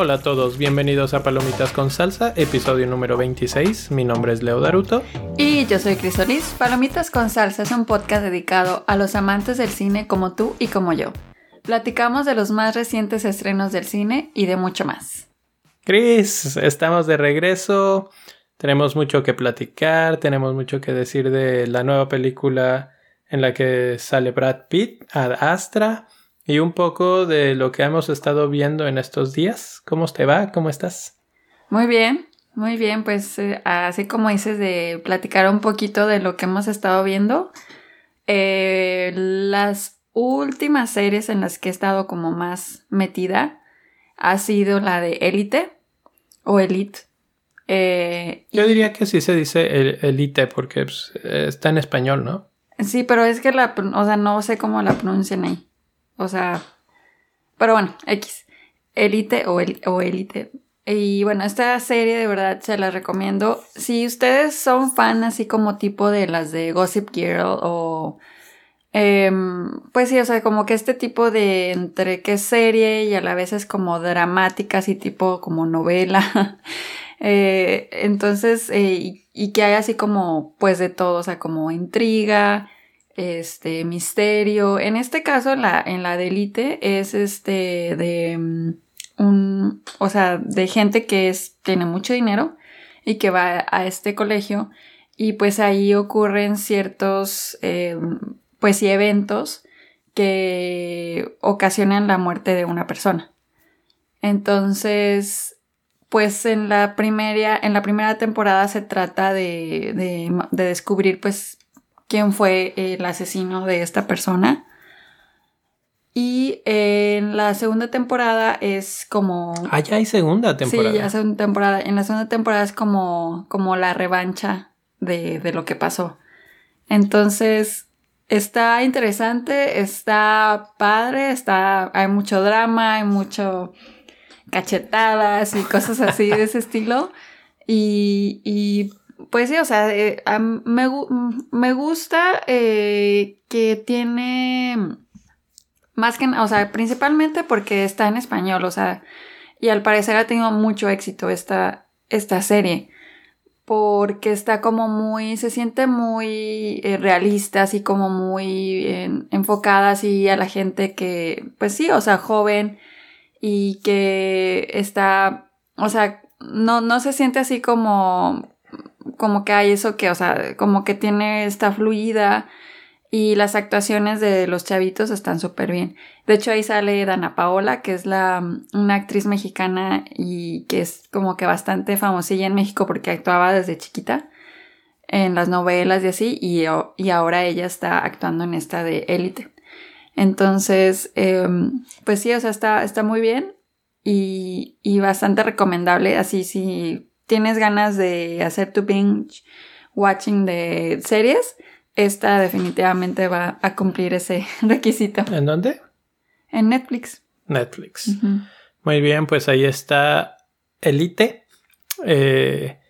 Hola a todos, bienvenidos a Palomitas con Salsa, episodio número 26. Mi nombre es Leo Daruto. Y yo soy Crisolis. Palomitas con Salsa es un podcast dedicado a los amantes del cine como tú y como yo. Platicamos de los más recientes estrenos del cine y de mucho más. Cris, estamos de regreso. Tenemos mucho que platicar, tenemos mucho que decir de la nueva película en la que sale Brad Pitt, Ad Astra y un poco de lo que hemos estado viendo en estos días. ¿Cómo te va? ¿Cómo estás? Muy bien, muy bien. Pues eh, así como dices de platicar un poquito de lo que hemos estado viendo. Eh, las últimas series en las que he estado como más metida ha sido la de Elite o Elite. Eh, Yo diría que sí se dice Elite porque pues, está en español, ¿no? Sí, pero es que la, o sea, no sé cómo la pronuncian ahí. O sea, pero bueno, X. Elite o, el, o Elite. Y bueno, esta serie de verdad se la recomiendo. Si ustedes son fan así como tipo de las de Gossip Girl o... Em, pues sí, o sea, como que este tipo de entre que serie y a la vez es como dramática, así tipo como novela. eh, entonces, eh, y, que hay así como pues de todo, o sea, como intriga, este misterio. En este caso, la, en la de Elite es este de mm, un, o sea, de gente que es, tiene mucho dinero y que va a este colegio y pues ahí ocurren ciertos, eh, pues sí, eventos que ocasionan la muerte de una persona. Entonces, pues en la primera, en la primera temporada se trata de, de, de descubrir pues quién fue el asesino de esta persona. Y en la segunda temporada es como... Ah, ya hay segunda temporada. Sí, ya segunda temporada. En la segunda temporada es como, como la revancha de, de lo que pasó. Entonces, está interesante, está padre, está, hay mucho drama, hay mucho cachetadas y cosas así de ese estilo. Y, y pues sí, o sea, eh, me, me, gusta eh, que tiene más que, o sea, principalmente porque está en español, o sea, y al parecer ha tenido mucho éxito esta, esta serie, porque está como muy, se siente muy eh, realista, así como muy enfocada así a la gente que, pues sí, o sea, joven y que está, o sea, no, no se siente así como como que hay eso que, o sea, como que tiene esta fluida y las actuaciones de los chavitos están súper bien. De hecho, ahí sale Dana Paola, que es la, una actriz mexicana y que es como que bastante famosilla en México porque actuaba desde chiquita en las novelas y así, y, y ahora ella está actuando en esta de Élite. Entonces, em, pues sí, o sea, está, está muy bien y, y bastante recomendable. Así, si tienes ganas de hacer tu binge watching de series, esta definitivamente va a cumplir ese requisito. ¿En dónde? En Netflix. Netflix. Muy bien, pues ahí está Elite. Eh,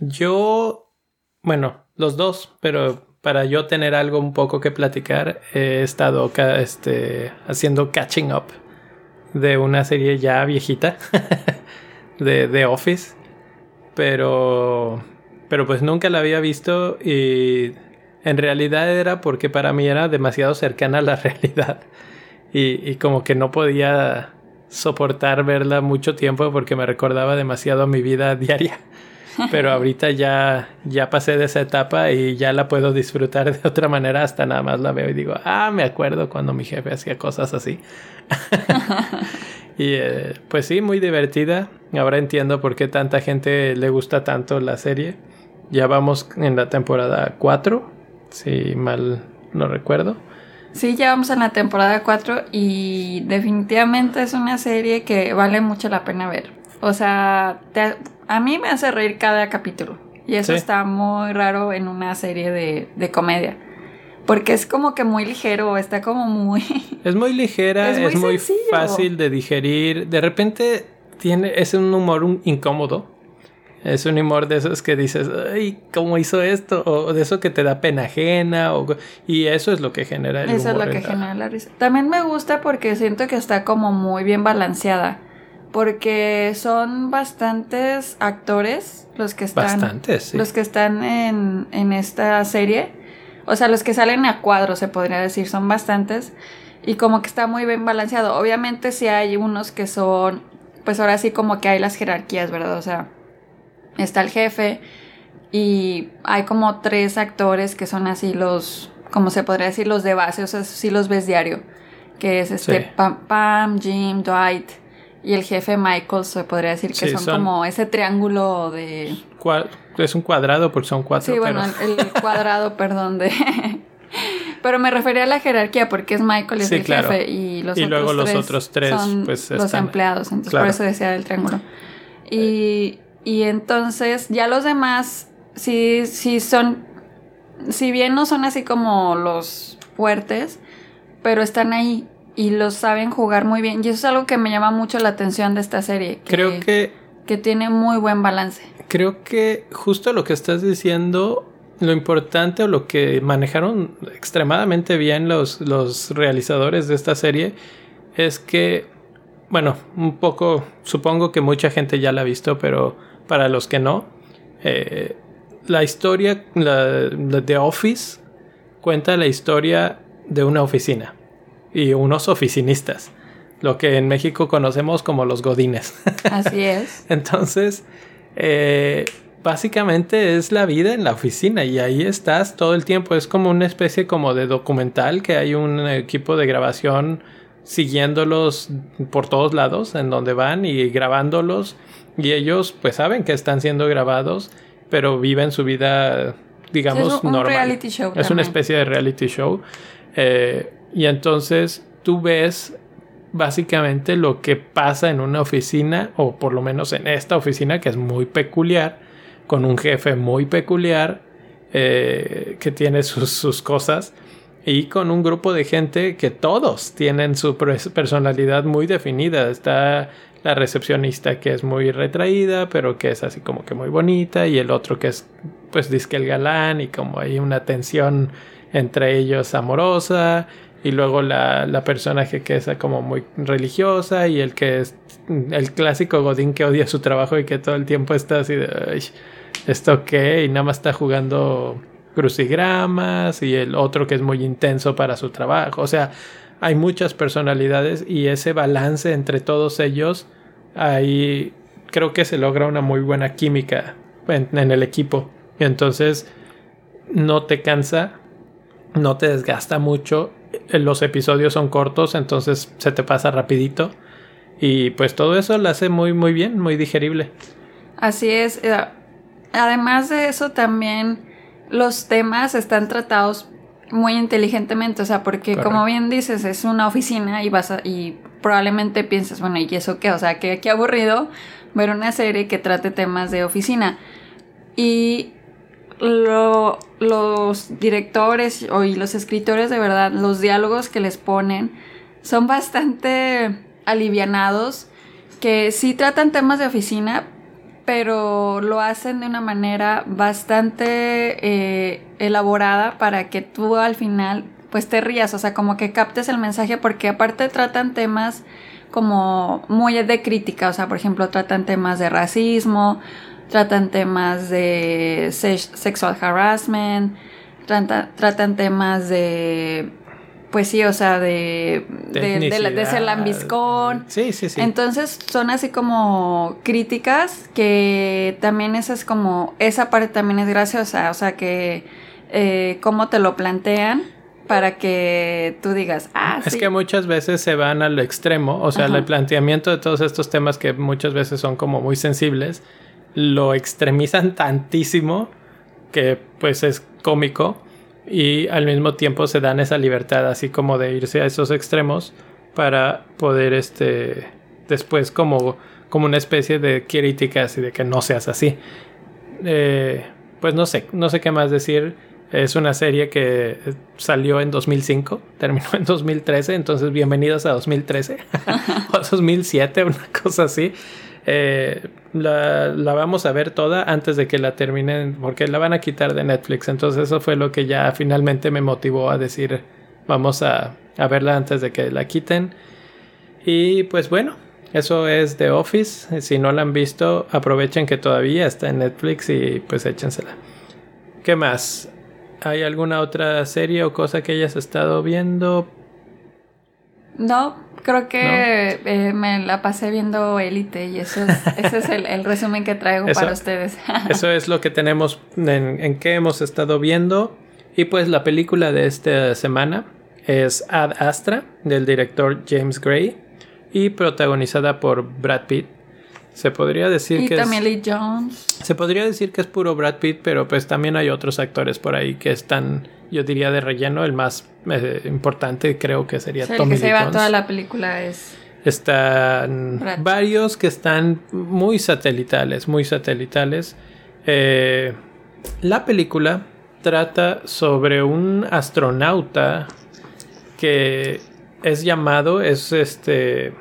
yo, bueno, los dos, pero para yo tener algo un poco que platicar, he estado este, haciendo catching up de una serie ya viejita de The Office pero, pero pues nunca la había visto y en realidad era porque para mí era demasiado cercana a la realidad y, y como que no podía soportar verla mucho tiempo porque me recordaba demasiado a mi vida diaria. Pero ahorita ya, ya pasé de esa etapa y ya la puedo disfrutar de otra manera. Hasta nada más la veo y digo, ah, me acuerdo cuando mi jefe hacía cosas así. Y eh, pues sí, muy divertida. Ahora entiendo por qué tanta gente le gusta tanto la serie. Ya vamos en la temporada 4, si mal no recuerdo. Sí, ya vamos en la temporada 4 y definitivamente es una serie que vale mucho la pena ver. O sea, a mí me hace reír cada capítulo. Y eso está muy raro en una serie de, de comedia. Porque es como que muy ligero, está como muy... Es muy ligera, es muy, fácil de digerir. De repente tiene, es un humor incómodo. Es un humor de esos que dices, ay, ¿cómo hizo esto? O de eso que te da pena ajena. O, y eso es lo que genera el Eso humor es lo que genera la risa. También me gusta porque siento que está como muy bien balanceada. Porque son bastantes actores los que están. Bastantes, sí. Los que están en, en esta serie. O sea, los que salen a cuadro, se podría decir, son bastantes. Y como que está muy bien balanceado. Obviamente sí hay unos que son, pues ahora sí como que hay las jerarquías, ¿verdad? O sea, está el jefe y hay como tres actores que son así los, como se podría decir, los de base, o sea, sí los ves diario. Que es este Sí. Pam, Pam, Jim, Dwight y el jefe Michael, se podría decir que Sí, son, son- como ese triángulo de... Es un cuadrado porque son cuatro. Sí, bueno, pero- el cuadrado, perdón, de... Pero me refería a la jerarquía porque es Michael y es Sí, el claro. jefe y los Y otros luego los tres otros tres, son pues, los están- empleados, entonces Claro. por eso decía el triángulo. Y, y entonces ya los demás sí, sí son, si bien no son así como los fuertes, pero están ahí y los saben jugar muy bien. Y eso es algo que me llama mucho la atención de esta serie. Creo que que tiene muy buen balance. Creo que justo lo que estás diciendo, lo importante o lo que manejaron extremadamente bien los, los realizadores de esta serie es que, bueno, un poco, supongo que mucha gente ya la ha visto, pero para los que no, eh, la historia, la, Office, cuenta la historia de una oficina y unos oficinistas, lo que en México conocemos como los godines. Así es. Entonces, eh, básicamente es la vida en la oficina y ahí estás todo el tiempo. Es como una especie como de documental que hay un equipo de grabación siguiéndolos por todos lados en donde van y grabándolos y ellos pues saben que están siendo grabados pero viven su vida digamos es un, un normal. reality show. Es una especie de reality show. Eh, y entonces tú ves básicamente lo que pasa en una oficina, o por lo menos en esta oficina, que es muy peculiar, con un jefe muy peculiar, eh, que tiene sus, sus cosas, y con un grupo de gente que todos tienen su personalidad muy definida. Está la recepcionista que es muy retraída, pero que es así como que muy bonita, y el otro que es, pues, disque el galán, y como hay una tensión entre ellos amorosa, y luego la, la personaje que es como muy religiosa, y el que es el clásico Godín que odia su trabajo y que todo el tiempo está así de, "Ay, ¿esto qué? Y nada más está jugando crucigramas, y el otro que es muy intenso para su trabajo, o sea, hay muchas personalidades y ese balance entre todos ellos, ahí creo que se logra una muy buena química en, en el equipo. Entonces no te cansa, no te desgasta mucho. Los episodios son cortos, entonces se te pasa rapidito. Y pues todo eso lo hace muy muy bien, muy digerible. Así es. eh, Además de eso, también los temas están tratados muy inteligentemente. O sea, porque Correcto. como bien dices, es una oficina y vas a, y probablemente pienses, bueno, ¿y eso qué? O sea, que qué aburrido ver una serie que trate temas de oficina. Y lo- los directores o, y los escritores, de verdad, los diálogos que les ponen son bastante alivianados, que sí tratan temas de oficina, pero lo hacen de una manera bastante eh, elaborada para que tú al final pues te rías, o sea, como que captes el mensaje, porque aparte tratan temas como muy de crítica, o sea, por ejemplo, tratan temas de racismo, tratan temas de se- sexual harassment, trata- tratan temas de, pues sí, o sea, de, de, de, la- de ser lambiscón. Sí, sí, sí. Entonces son así como críticas que también esa es como, esa parte también es graciosa, o sea que eh, cómo te lo plantean para que tú digas, ah, Es sí. que muchas veces se van al extremo, o sea, Ajá. el planteamiento de todos estos temas que muchas veces son como muy sensibles, lo extremizan tantísimo que pues es cómico y al mismo tiempo se dan esa libertad así como de irse a esos extremos para poder este después como como una especie de crítica así de que no seas así. Eh, pues no sé, no sé qué más decir. Es una serie que salió en 2005, terminó en 2013, entonces bienvenidos a 2013 o 2007, una cosa así. Eh, la, la, vamos a ver toda antes de que la terminen, porque la van a quitar de Netflix. Entonces eso fue lo que ya finalmente me motivó a decir, vamos a, a verla antes de que la quiten. Y pues bueno, eso es The Office. Si no la han visto, aprovechen que todavía está en Netflix y pues échensela. ¿Qué más? ¿Hay alguna otra serie o cosa que hayas estado viendo? No, creo que eh, me la pasé viendo Elite y eso es, ese es el, resumen que traigo para ustedes. eso es lo que tenemos en, en qué hemos estado viendo. Y pues la película de esta semana es Ad Astra del director James Gray y protagonizada por Brad Pitt. Se podría decir y que también Lee Jones. Se podría decir que es puro Brad Pitt, pero pues también hay otros actores por ahí que están, yo diría, de relleno. El más eh, importante creo que sería Tommy Lee el que se lleva toda la película es... Están varios que están muy satelitales, muy satelitales. Eh, la película trata sobre un astronauta que es llamado, es este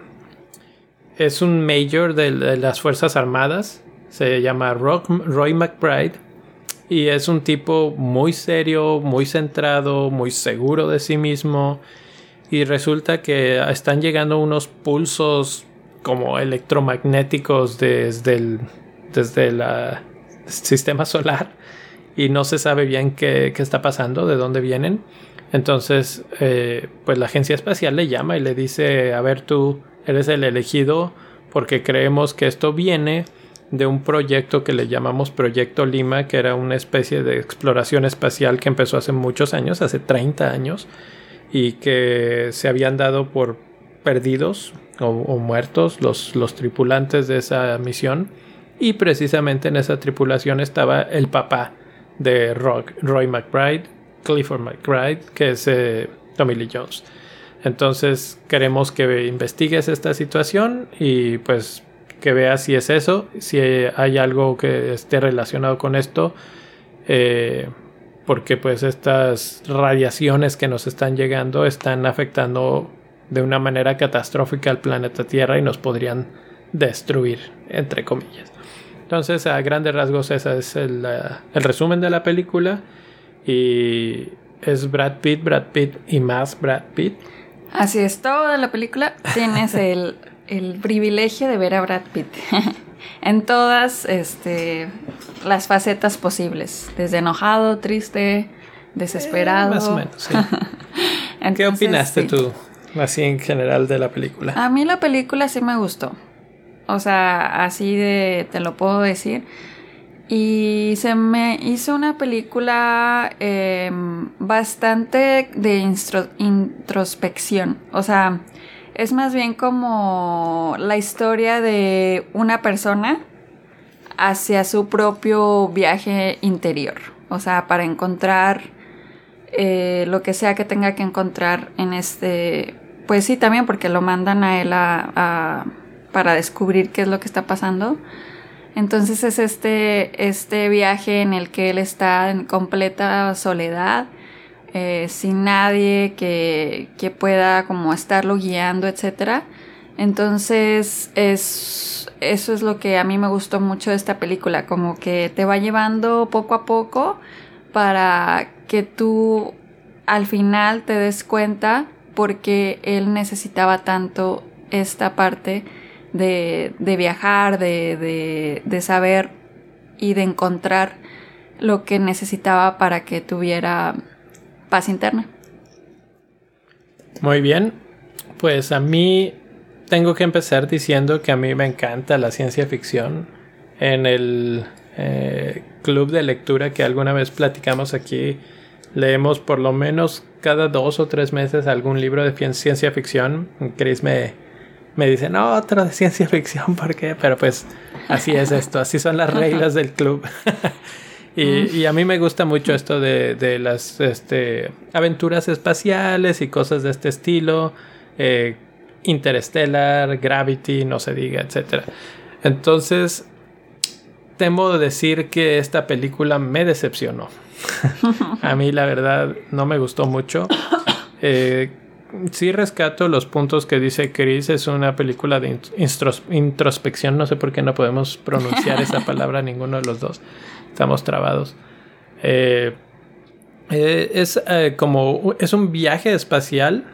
es un mayor de, las Fuerzas Armadas, se llama Roy McBride y es un tipo muy serio, muy centrado, muy seguro de sí mismo y resulta que están llegando unos pulsos como electromagnéticos desde el, desde sistema solar y no se sabe bien qué, qué está pasando, de dónde vienen. Entonces, eh, pues la agencia espacial le llama y le dice, a ver tú, eres el elegido porque creemos que esto viene de un proyecto que le llamamos Proyecto Lima, que era una especie de exploración espacial que empezó hace muchos años, hace 30 años, y que se habían dado por perdidos o, muertos los, tripulantes de esa misión. Y precisamente en esa tripulación estaba el papá de Roy McBride, Clifford McBride, que es eh, Tommy Lee Jones. Entonces queremos que investigues esta situación y pues que veas si es eso, si hay algo que esté relacionado con esto, eh, porque pues estas radiaciones que nos están llegando están afectando de una manera catastrófica al planeta Tierra y nos podrían destruir, entre comillas. Entonces, a grandes rasgos, ese es el, el resumen de la película. Y es Brad Pitt, Brad Pitt y más Brad Pitt. Así es, toda la película tienes el, privilegio de ver a Brad Pitt en todas este, las facetas posibles, desde enojado, triste, desesperado. Eh, más o menos, sí. ¿Qué opinaste tú, así en general, de la película? A mí la película sí me gustó. O sea, así de, te lo puedo decir. Y se me hizo una película em, bastante de introspección. O sea, es más bien como la historia de una persona hacia su propio viaje interior. O sea, para encontrar eh, lo que sea que tenga que encontrar en este... Pues sí, también porque lo mandan a él para descubrir qué es lo que está pasando entonces es este, este viaje en el que él está en completa soledad, eh, sin nadie que, que, pueda como estarlo guiando, etc. Entonces es, eso es lo que a mí me gustó mucho de esta película, como que te va llevando poco a poco para que tú al final te des cuenta porque él necesitaba tanto esta parte de, viajar, de, de, saber y de encontrar lo que necesitaba para que tuviera paz interna. Muy bien, pues a mí tengo que empezar diciendo que a mí me encanta la ciencia ficción. En el eh, club de lectura que alguna vez platicamos aquí, leemos por lo menos cada dos o tres meses algún libro de ciencia ficción. Chris me, me dicen, no, otro de ciencia ficción, ¿por qué? Pero pues así es esto, así son las reglas del club. y, a mí me gusta mucho esto de, las este, aventuras espaciales y cosas de este estilo, eh, Interstellar, Gravity, no se diga, etc. Entonces, temo decir que esta película me decepcionó. a mí la verdad no me gustó mucho. Eh, sí rescato los puntos que dice Chris. Es una película de introspección. No sé por qué no podemos pronunciar esa palabra ninguno de los dos. Estamos trabados. Eh, eh, es eh, como es un viaje espacial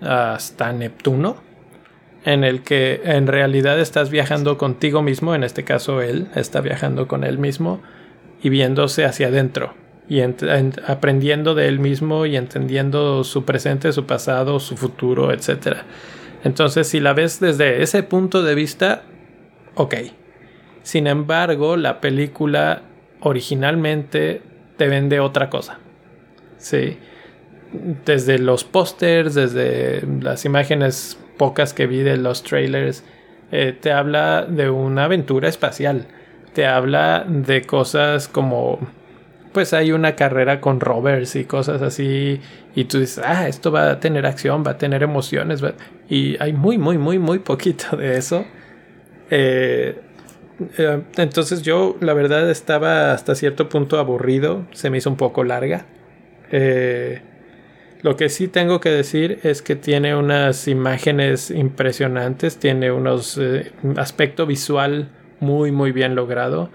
hasta Neptuno en el que en realidad estás viajando contigo mismo, en este caso él está viajando con él mismo y viéndose hacia adentro y aprendiendo de él mismo y entendiendo su presente, su pasado, su futuro, etc. Entonces, si la ves desde ese punto de vista, ok. Sin embargo, la película originalmente te vende otra cosa. Sí. Desde los pósters, desde las imágenes pocas que vi de los trailers, eh, te habla de una aventura espacial. Te habla de cosas como pues hay una carrera con rovers y cosas así y tú dices, ah, esto va a tener acción, va a tener emociones y hay muy, muy, muy, muy poquito de eso. Eh, eh, entonces yo la verdad estaba hasta cierto punto aburrido, se me hizo un poco larga. Eh, lo que sí tengo que decir es que tiene unas imágenes impresionantes, tiene unos aspecto visual muy muy bien logrado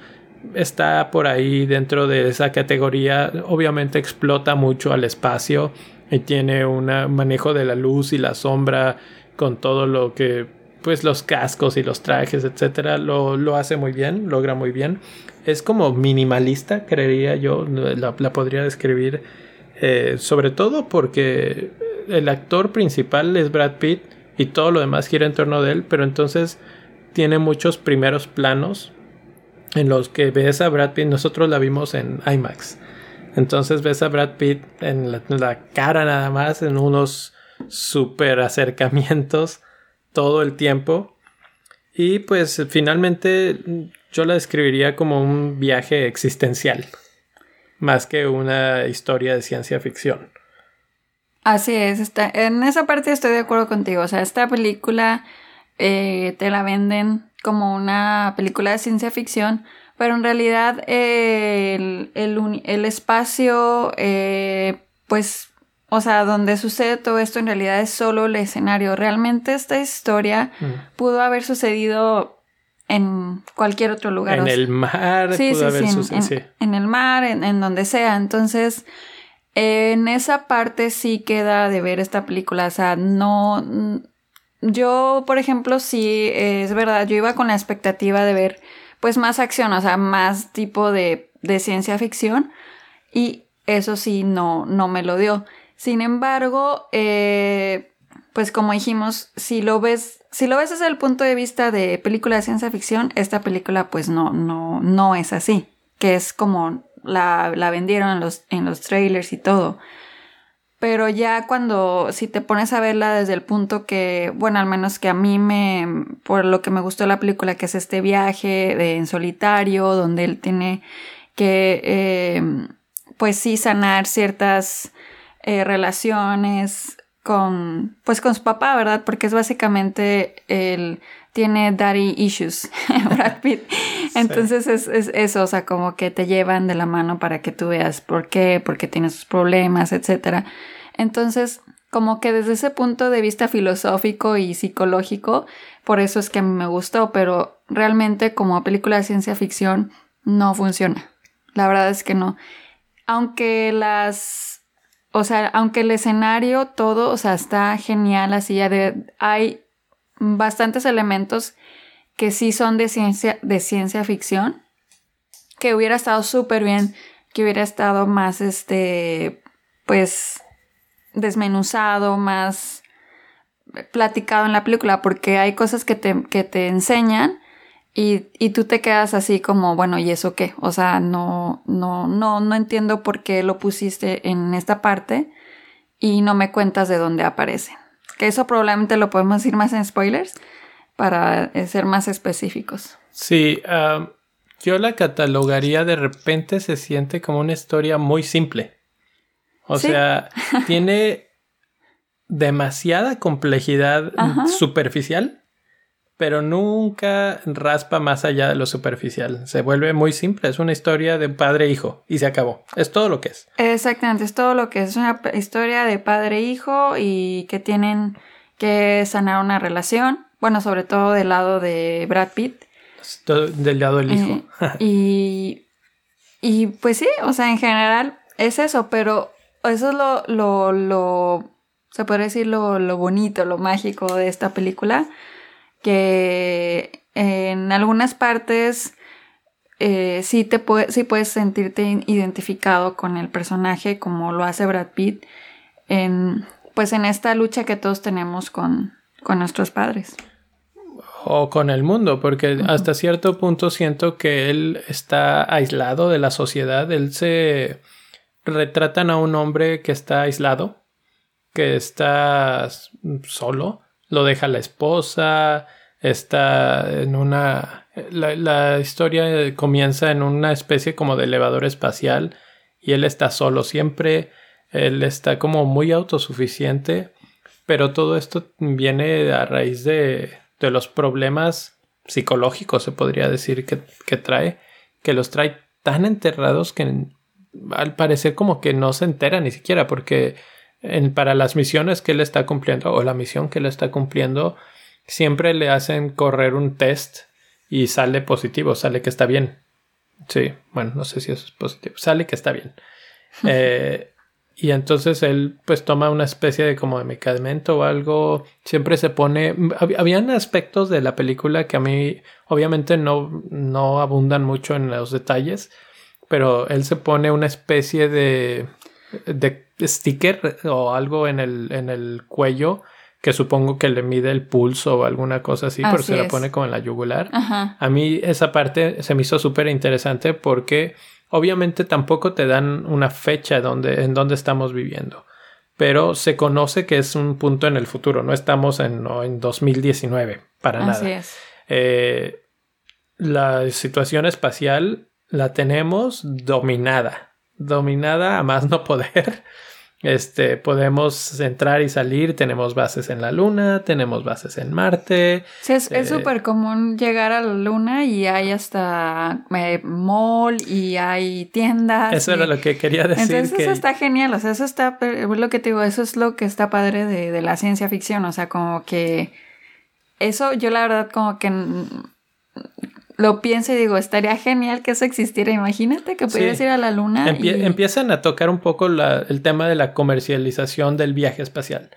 está por ahí dentro de esa categoría. Obviamente explota mucho al espacio y tiene un manejo de la luz y la sombra con todo lo que, pues los cascos y los trajes, etcétera, lo, hace muy bien, logra muy bien. Es como minimalista, creería yo, la, podría describir, eh, sobre todo porque el actor principal es Brad Pitt y todo lo demás gira en torno de él, pero entonces tiene muchos primeros planos en los que ves a Brad Pitt, nosotros la vimos en IMAX. Entonces ves a Brad Pitt en la, cara nada más, en unos super acercamientos todo el tiempo. Y pues finalmente yo la describiría como un viaje existencial, más que una historia de ciencia ficción. Así es, está, en esa parte estoy de acuerdo contigo. O sea, esta película eh, te la venden como una película de ciencia ficción, pero en realidad el, espacio, eh, pues, o sea, donde sucede todo esto en realidad es solo el escenario. Realmente esta historia mm. pudo haber sucedido en cualquier otro lugar. En el mar, sí, pudo haber sucedido. En, el mar, en, en donde sea. Entonces, en esa parte sí queda de ver esta película. O sea, no yo, por ejemplo, sí, es verdad, yo iba con la expectativa de ver pues más acción, o sea, más tipo de, de ciencia ficción y eso sí no, no me lo dio. Sin embargo, eh, pues como dijimos, si lo ves, si lo ves desde el punto de vista de película de ciencia ficción, esta película pues no, no, no es así, que es como la, la vendieron en los, en los trailers y todo. Pero ya cuando, si te pones a verla desde el punto que, bueno, al menos que a mí me, por lo que me gustó la película, que es este viaje de, en solitario, donde él tiene que, eh, pues sí, sanar ciertas eh, relaciones con, pues con su papá, ¿verdad? Porque es básicamente el tiene daddy issues, Brad Pitt. Entonces es, es, eso, o sea, como que te llevan de la mano para que tú veas por qué, por qué tiene sus problemas, etc. Entonces, como que desde ese punto de vista filosófico y psicológico, por eso es que a mí me gustó, pero realmente como película de ciencia ficción no funciona. La verdad es que no. Aunque las, o sea, aunque el escenario todo, o sea, está genial, así ya de, hay bastantes elementos que sí son de ciencia, de ciencia ficción, que hubiera estado súper bien, que hubiera estado más, este, pues, desmenuzado, más platicado en la película, porque hay cosas que te, que te enseñan y, y, tú te quedas así como, bueno, ¿y eso qué? O sea, no, no, no, no entiendo por qué lo pusiste en esta parte y no me cuentas de dónde aparece. Que eso probablemente lo podemos decir más en spoilers para eh, ser más específicos. Sí, yo la catalogaría de repente se siente como una historia muy simple. O sea, tiene demasiada complejidad superficial, pero nunca raspa más allá de lo superficial. Se vuelve muy simple, es una historia de padre e hijo y se acabó. Es todo lo que es. Exactamente, es todo lo que es. Es una historia de padre e hijo y que tienen que sanar una relación. Bueno, sobre todo del lado de Brad Pitt. Del lado del hijo. Eh, y, y pues sí, o sea, en general es eso, pero eso es lo, lo, lo se puede decir lo, lo bonito, lo mágico de esta película que en algunas partes eh, sí, te sí puedes sentirte identificado con el personaje como lo hace Brad Pitt en, pues en esta lucha que todos tenemos con, con nuestros padres. O con el mundo, porque hasta cierto punto siento que él está aislado de la sociedad. Él se retratan a un hombre que está aislado, que está solo, lo deja la esposa, está en una... La, historia comienza en una especie como de elevador espacial y él está solo siempre, él está como muy autosuficiente, pero todo esto viene a raíz de, de los problemas psicológicos, se podría decir, que, que trae, que los trae tan enterrados que al parecer como que no se entera ni siquiera, porque para las misiones que él está cumpliendo o la misión que él está cumpliendo siempre le hacen correr un test y sale positivo, sale que está bien. Sí, bueno, no sé si eso es positivo, sale que está bien. Eh, y entonces él pues toma una especie de como de medicamento o algo, siempre se pone, habían aspectos de la película que a mí obviamente no, no abundan mucho en los detalles, pero él se pone una especie de, de sticker o algo en el, en el cuello que supongo que le mide el pulso o alguna cosa así, pero se la pone como en la yugular. A mí esa parte se me hizo súper interesante porque obviamente tampoco te dan una fecha donde, en donde estamos viviendo, pero se conoce que es un punto en el futuro, no estamos en, en 2019 para nada. Así es. Eh, la situación espacial la tenemos dominada, dominada a más no poder. Este, podemos entrar y salir, tenemos bases en la Luna, tenemos bases en Marte. Sí, es eh, súper común llegar a la Luna y hay hasta eh, mall y hay tiendas. Eso era lo que quería decir. Entonces eso está genial, o sea, eso está, lo que te digo, eso es lo que está padre de, de la ciencia ficción, o sea, como que eso yo la verdad como que lo pienso y digo, estaría genial que eso existiera. Imagínate que pudieras ir a la luna. Empiezan a tocar un poco el tema de la comercialización del viaje espacial.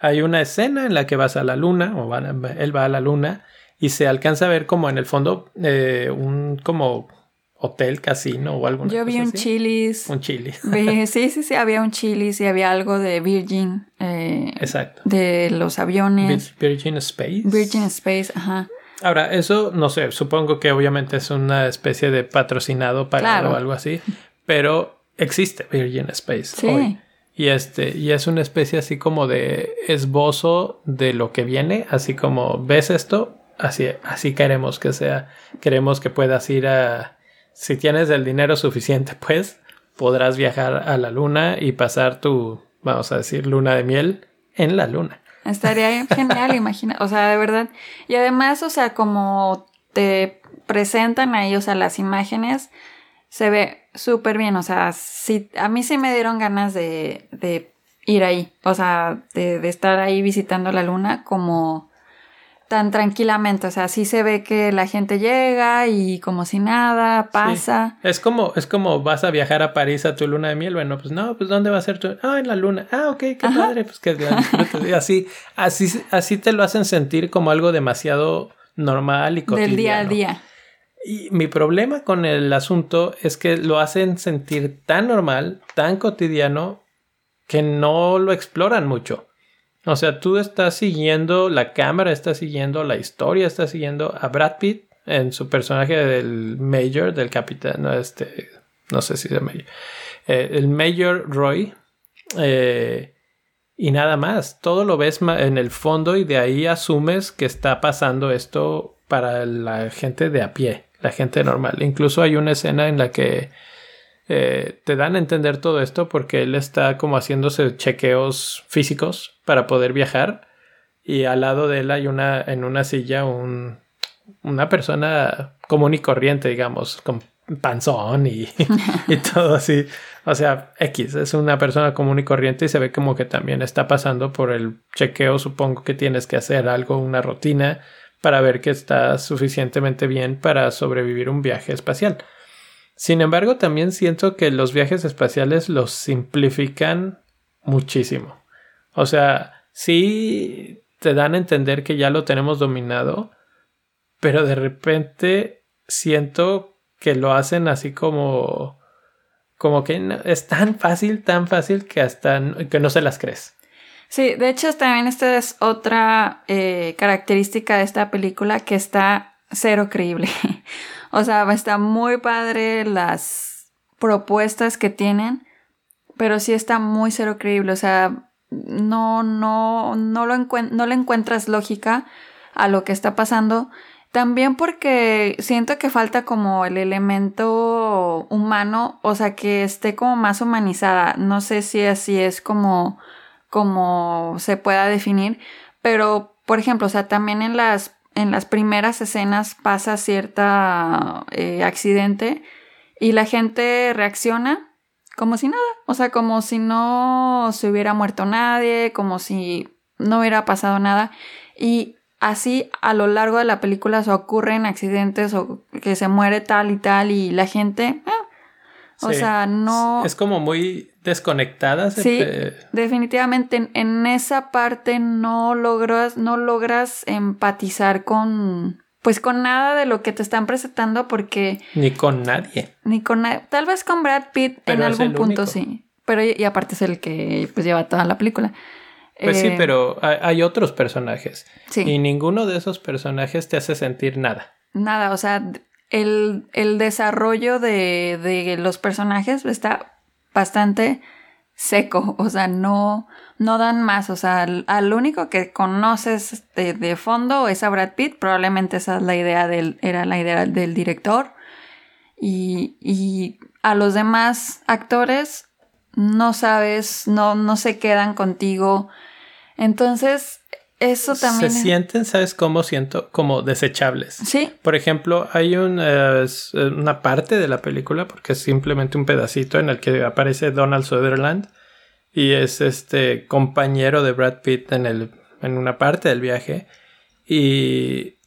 Hay una escena en la que vas a la luna, o él va a la luna, y se alcanza a ver como en el fondo eh, un como hotel, casino o algo Yo vi un chilis. Un chilis. sí, sí, sí, había un chilis y había algo de Virgin. Eh, Exacto. De los aviones. Virgin Space. Virgin Space, ajá. Ahora, eso no sé, supongo que obviamente es una especie de patrocinado para o algo así, pero existe Virgin Space sí. Y este, y es una especie así como de esbozo de lo que viene, así como ves esto, así, así queremos que sea. Queremos que puedas ir a. Si tienes el dinero suficiente, pues podrás viajar a la luna y pasar tu, vamos a decir, luna de miel en la luna. Estaría genial, imagina, o sea, de verdad. Y además, o sea, como te presentan ahí, o sea, las imágenes, se ve súper bien, o sea, sí, a mí sí me dieron ganas de, de ir ahí, o sea, de, de estar ahí visitando la luna como tan tranquilamente. O sea, sí se ve que la gente llega y como si nada pasa. Es como, es como vas a viajar a París a tu luna de miel. Bueno, pues no, pues ¿dónde va a ser tu? Ah, en la luna. Ah, ok, qué padre. Pues que así, así, así te lo hacen sentir como algo demasiado normal y cotidiano. Del día a día. Y mi problema con el asunto es que lo hacen sentir tan normal, tan cotidiano, que no lo exploran mucho. O sea, tú estás siguiendo, la cámara está siguiendo, la historia está siguiendo a Brad Pitt en su personaje del Major, del capitán, no, este, no sé si es Major, eh, el Major Roy, eh, y nada más, todo lo ves en el fondo y de ahí asumes que está pasando esto para la gente de a pie, la gente normal. Incluso hay una escena en la que eh, te dan a entender todo esto porque él está como haciéndose chequeos físicos para poder viajar y al lado de él hay una, en una silla, un, una persona común y corriente, digamos, con panzón y, y todo así. O sea, X es una persona común y corriente y se ve como que también está pasando por el chequeo. Supongo que tienes que hacer algo, una rutina para ver que está suficientemente bien para sobrevivir un viaje espacial. Sin embargo, también siento que los viajes espaciales los simplifican muchísimo. O sea, sí te dan a entender que ya lo tenemos dominado, pero de repente siento que lo hacen así como como que es tan fácil, tan fácil que hasta que no se las crees. Sí, de hecho también esta es otra eh, característica de esta película que está cero creíble. o sea, está muy padre las propuestas que tienen, pero sí está muy cero creíble. O sea, no, no, no, lo le encuentras lógica a lo que está pasando. También porque siento que falta como el elemento humano, o sea, que esté como más humanizada. No sé si así es como, como se pueda definir, pero por ejemplo, o sea, también en las, en las primeras escenas pasa cierta eh, accidente y la gente reacciona como si nada, o sea, como si no se hubiera muerto nadie, como si no hubiera pasado nada. Y así a lo largo de la película se ocurren accidentes o que se muere tal y tal y la gente... Ah, o sea, no... Es como muy desconectada. Sí, definitivamente en, esa parte no logras, no logras empatizar con, pues con nada de lo que te están presentando porque... Ni con nadie. Ni con nadie. Tal vez con Brad Pitt en algún punto sí. Pero y, aparte es el que pues lleva toda la película. Pues sí, eh, pero hay otros personajes. Sí. Y ninguno de esos personajes te hace sentir nada. Nada, o sea, el, el desarrollo de, de los personajes está bastante seco, o sea, no, no dan más, o sea, al, único que conoces de, de, fondo es a Brad Pitt, probablemente esa es la idea del, era la idea del director, y, y a los demás actores no sabes, no, no se quedan contigo, entonces eso también. Se sienten, ¿sabes cómo siento? Como desechables. Sí. Por ejemplo, hay un, eh, una parte de la película, porque es simplemente un pedacito en el que aparece Donald Sutherland y es este compañero de Brad Pitt en, el, en una parte del viaje. Y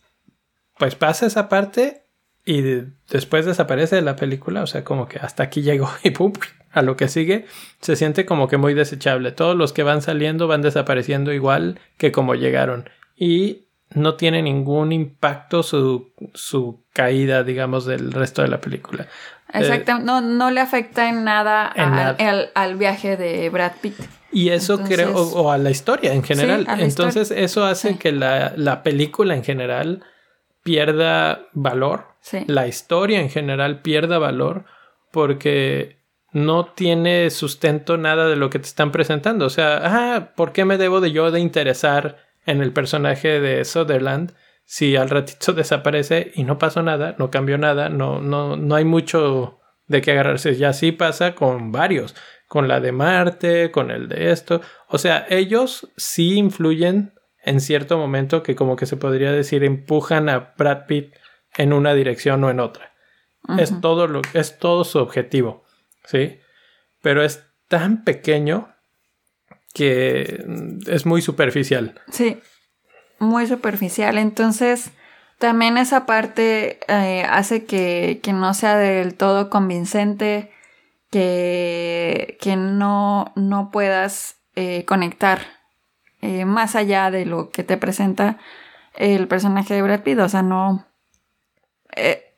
pues pasa esa parte y después desaparece de la película, o sea, como que hasta aquí llegó y pum, a lo que sigue, se siente como que muy desechable. Todos los que van saliendo van desapareciendo igual que como llegaron. Y no tiene ningún impacto su, su caída, digamos, del resto de la película. Exacto, no, no le afecta en nada, al, viaje de Brad Pitt. Y eso creo, o, a la historia en general. Entonces eso hace que la, la, película en general pierda valor. La historia en general pierda valor porque no tiene sustento nada de lo que te están presentando. O sea, ah, ¿por qué me debo de yo de interesar en el personaje de Sutherland si al ratito desaparece y no pasó nada, no cambió nada, no, no, no hay mucho de qué agarrarse. Ya sí pasa con varios, con la de Marte, con el de esto. O sea, ellos sí influyen en cierto momento que como que se podría decir empujan a Brad Pitt en una dirección o en otra. Es todo lo es todo su objetivo. ¿Sí? Pero es tan pequeño que es muy superficial. Sí, muy superficial. Entonces, también esa parte eh, hace que, no sea del todo convincente, que, que no, no puedas eh, conectar eh, más allá de lo que te presenta el personaje de Brad Pitt. O sea, no...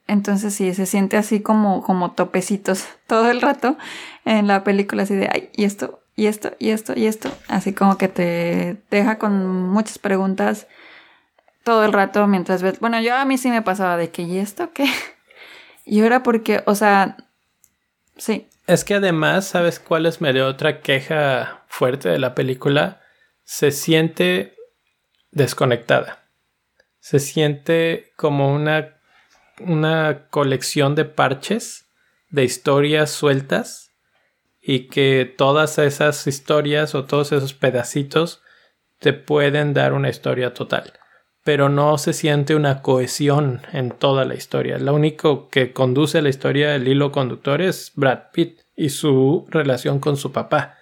Entonces sí, se siente así como, como topecitos todo el rato en la película, así de, ay, y esto, y esto, y esto, y esto. Así como que te deja con muchas preguntas todo el rato mientras ves. Bueno, yo a mí sí me pasaba de que, ¿y esto qué? Y ahora porque, o sea, sí. Es que además, ¿sabes cuál es medio otra queja fuerte de la película? Se siente desconectada. Se siente como una una colección de parches de historias sueltas y que todas esas historias o todos esos pedacitos te pueden dar una historia total, pero no se siente una cohesión en toda la historia. Lo único que conduce a la historia, el hilo conductor, es Brad Pitt y su relación con su papá.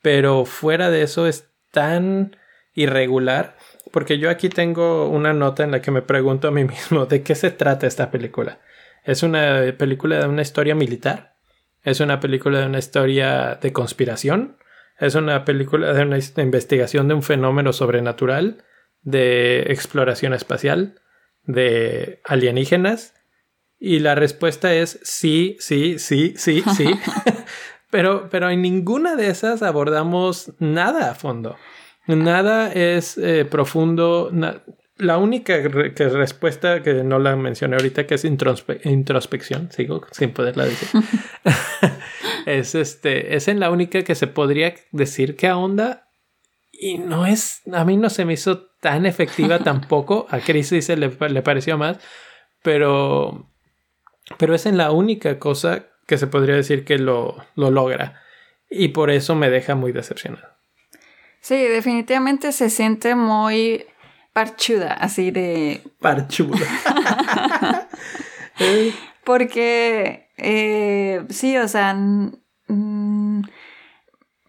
Pero fuera de eso es tan irregular, porque yo aquí tengo una nota en la que me pregunto a mí mismo de qué se trata esta película. ¿Es una película de una historia militar? ¿Es una película de una historia de conspiración? Es una película de una investigación de un fenómeno sobrenatural, de exploración espacial, de alienígenas. Y la respuesta es sí, sí, sí, sí, sí. pero, pero en ninguna de esas abordamos nada a fondo. Nada es eh, profundo. la única respuesta que no la mencioné ahorita, que es introspección, sigo sin poderla decir. es este, es en la única que se podría decir que ahonda y no es, a mí no se me hizo tan efectiva tampoco, a Chris dice le, le pareció más, pero, pero es en la única cosa que se podría decir que lo, lo logra y por eso me deja muy decepcionado. Sí, definitivamente se siente muy parchuda, así de... Parchuda. Porque, eh, sí, o sea, Mm,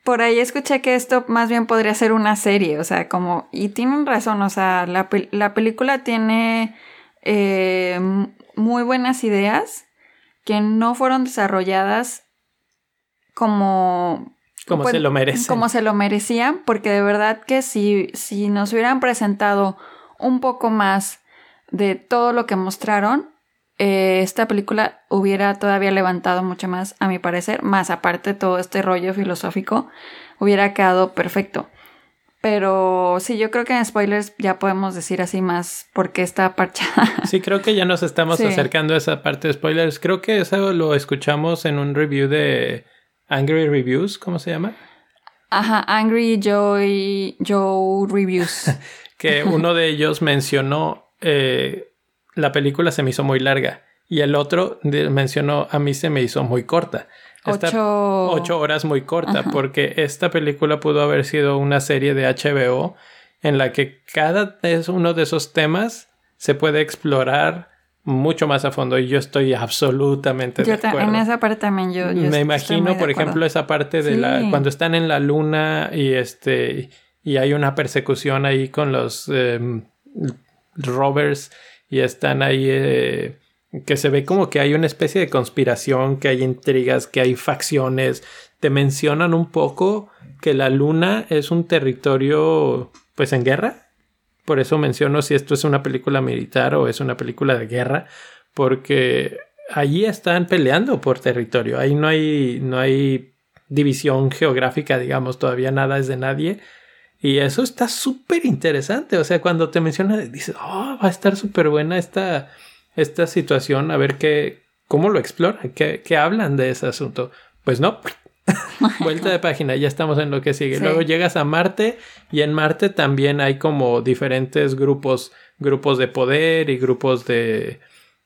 por ahí escuché que esto más bien podría ser una serie, o sea, como, y tienen razón, o sea, la, película tiene eh, muy buenas ideas que no fueron desarrolladas como... Como se lo merecen. Como se lo merecían, porque de verdad que si, si nos hubieran presentado un poco más de todo lo que mostraron, eh, esta película hubiera todavía levantado mucho más, a mi parecer, más aparte todo este rollo filosófico, hubiera quedado perfecto. Pero sí, yo creo que en spoilers ya podemos decir así más porque está parchada. Sí, creo que ya nos estamos acercando a esa parte de spoilers. Creo que eso lo escuchamos en un review de Angry Reviews, ¿cómo se llama? Ajá, Angry Joy Joe Reviews. que uno de ellos mencionó eh, la película se me hizo muy larga. Y el otro mencionó, a mí se me hizo muy corta. ocho... horas muy corta, porque esta película pudo haber sido una serie de HBO en la que cada uno de esos temas se puede explorar mucho más a fondo y yo estoy absolutamente de acuerdo. En esa parte también yo, me imagino, por ejemplo, esa parte de la cuando están en la luna y este y hay una persecución ahí con los em, rovers y están ahí eh, que se ve como que hay una especie de conspiración, que hay intrigas, que hay facciones. Te mencionan un poco que la luna es un territorio pues en guerra. Por eso menciono si esto es una película militar o es una película de guerra, porque allí están peleando por territorio. Ahí no hay no hay división geográfica, digamos, todavía nada es de nadie y eso está súper interesante. O sea, cuando te menciona, dices, oh, va a estar súper buena esta, esta situación, a ver qué, cómo lo exploran, qué, qué hablan de ese asunto. Pues no, vuelta de página, ya estamos en lo que sigue. Luego llegas a Marte y en Marte también hay como diferentes grupos, grupos de poder y grupos de,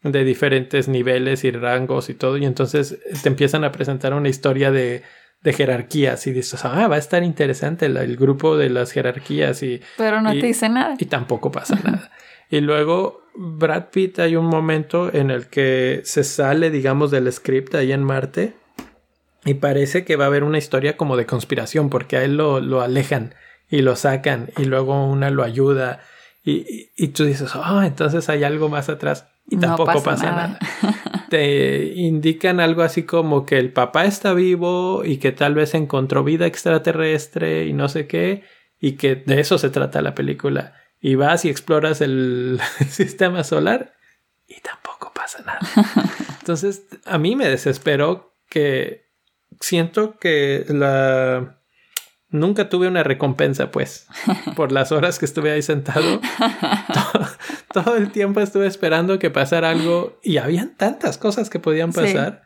de diferentes niveles y rangos y todo. Y entonces te empiezan a presentar una historia de de jerarquías y dices, ah, va a estar interesante el, grupo de las jerarquías y... Pero no te dice nada. Y tampoco pasa nada. Y luego Brad Pitt hay un momento en el que se sale, digamos, del script ahí en Marte y parece que va a haber una historia como de conspiración porque a él lo, lo alejan y lo sacan y luego una lo ayuda y, y, tú dices, ah, entonces hay algo más atrás y tampoco pasa, nada. Te indican algo así como que el papá está vivo y que tal vez encontró vida extraterrestre y no sé qué, y que de eso se trata la película. Y vas y exploras el sistema solar y tampoco pasa nada. Entonces, a mí me desesperó que siento que la nunca tuve una recompensa, pues, por las horas que estuve ahí sentado. todo, el tiempo estuve esperando que pasara algo y habían tantas cosas que podían pasar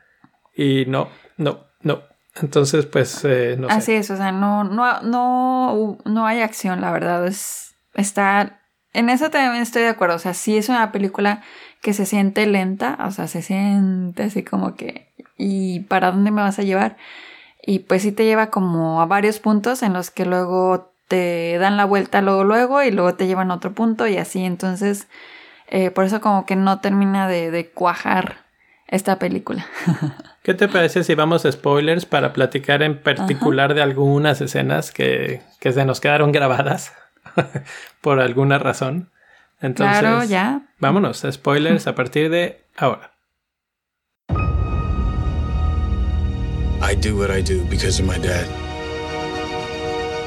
y no, no, no. Entonces, pues, eh, no Así es, o sea, no, no, no, no hay acción, la verdad. Es, está, en eso también estoy de acuerdo. O sea, sí es una película que se siente lenta, o sea, se siente así como que, ¿y para dónde me vas a llevar? Y pues sí te lleva como a varios puntos en los que luego te dan la vuelta luego, luego y luego te llevan a otro punto y así. Entonces, eh, por eso como que no termina de, cuajar esta película. ¿Qué te parece si vamos a spoilers para platicar en particular de algunas escenas que, que se nos quedaron grabadas por alguna razón? Entonces, claro, ya. Vámonos, spoilers a partir de ahora. I do what I do because of my dad.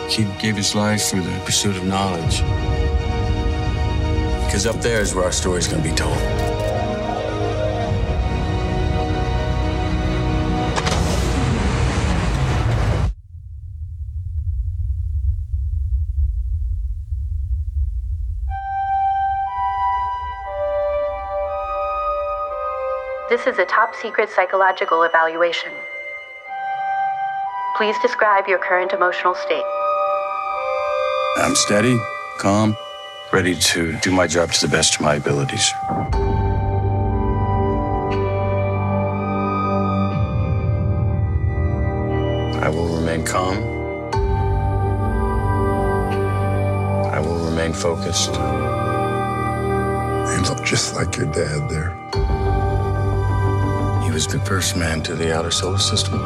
He gave his life for the pursuit of knowledge. Because up there is where our story's going to be told. This is a top secret psychological evaluation. Please describe your current emotional state. I'm steady, calm, ready to do my job to the best of my abilities. I will remain calm. I will remain focused. You look just like your dad there. He was the first man to the outer solar system.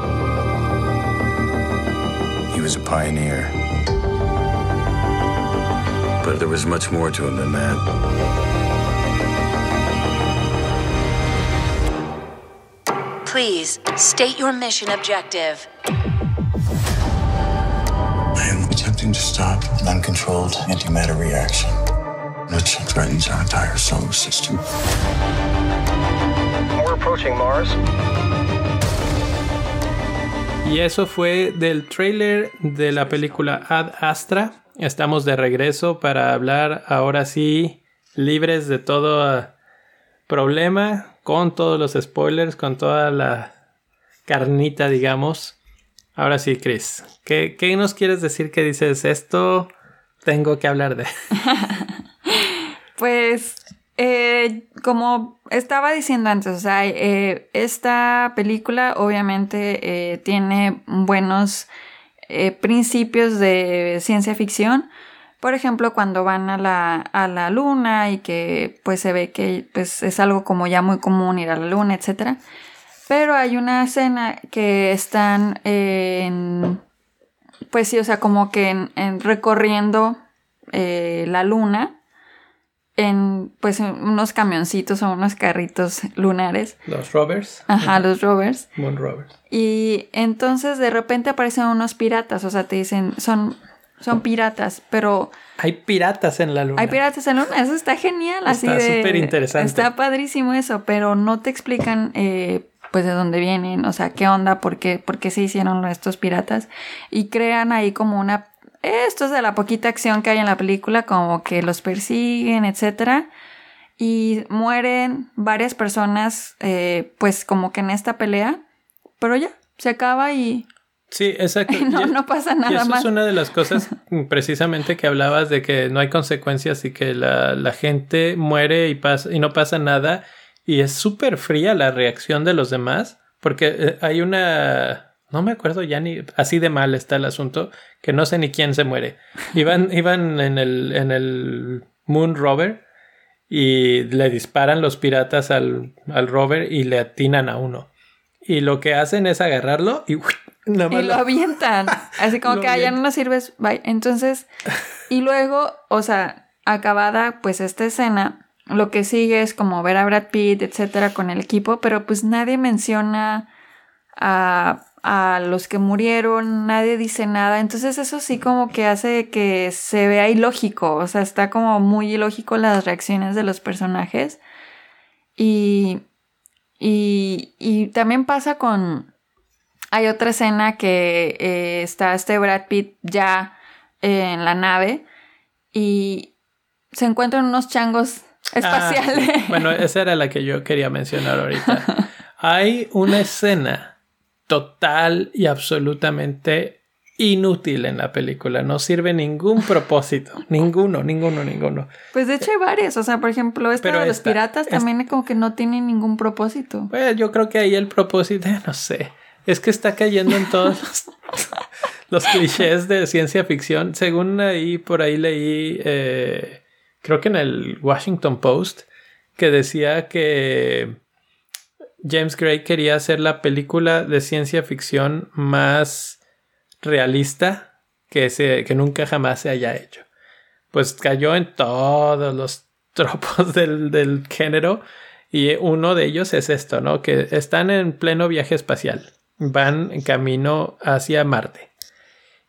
He was a pioneer. But there was much more to him than that. Please state your mission objective. I am attempting to stop an uncontrolled antimatter reaction, which threatens our entire solar system. We're approaching Mars. Y eso fue del trailer de la película Ad Astra. Estamos de regreso para hablar ahora sí libres de todo problema, con todos los spoilers, con toda la carnita, digamos. Ahora sí, Chris, ¿qué, qué nos quieres decir que dices esto? Tengo que hablar de. pues eh, como estaba diciendo antes, o sea, eh, esta película obviamente eh, tiene buenos principios de ciencia ficción. Por ejemplo, cuando van a la, a la luna y que pues se ve que pues, es algo como ya muy común ir a la luna, etc. Pero hay una escena que están pues sí, o sea, como que en, recorriendo la luna en pues unos camioncitos o unos carritos lunares. Los rovers. Ajá, los rovers. Moon rovers. Y entonces de repente aparecen unos piratas, o sea, te dicen, son, son piratas, pero... Hay piratas en la luna. Hay piratas en la luna, eso está genial, así está súper interesante. Está padrísimo eso, pero no te explican... Eh, pues de dónde vienen, o sea, qué onda, por qué, por qué se hicieron estos piratas y crean ahí como una esto es de la poquita acción que hay en la película, como que los persiguen, etc. Y mueren varias personas, eh, pues como que en esta pelea, pero ya, se acaba y... Sí, exacto. no, no pasa nada y eso es una de las cosas precisamente que hablabas de que no hay consecuencias y que la, la gente muere y, pasa, y no pasa nada. Y es súper fría la reacción de los demás, porque eh, hay una no me acuerdo ya ni así de mal está el asunto que no sé ni quién se muere. Iban, iban en el, en el Moon Rover y le disparan los piratas al, al rover y le atinan a uno. Y lo que hacen es agarrarlo y, lo avientan. Así como que allá no nos sirves. Bye. Entonces, y luego, o sea, acabada pues esta escena, lo que sigue es como ver a Brad Pitt, etcétera, con el equipo, pero pues nadie menciona a a los que murieron, nadie dice nada, entonces eso sí como que hace que se vea ilógico, o sea, está como muy ilógico las reacciones de los personajes y, y, y también pasa con, hay otra escena que eh, está este Brad Pitt ya en la nave y se encuentran unos changos ah, espaciales. Bueno, esa era la que yo quería mencionar ahorita. Hay una escena total y absolutamente inútil en la película. No sirve ningún propósito. ninguno, ninguno, ninguno. Pues de hecho hay varios. O sea, por ejemplo, esta de los piratas también es como que no tiene ningún propósito. Pues yo creo que ahí el propósito, no sé. Es que está cayendo en todos los clichés de ciencia ficción. Según ahí, por ahí leí, eh, creo que en el Washington Post, que decía que James Gray quería hacer la película de ciencia ficción más realista que, se, que nunca jamás se haya hecho. Pues cayó en todos los tropos del, del género y uno de ellos es esto, ¿no? Que están en pleno viaje espacial, van en camino hacia Marte.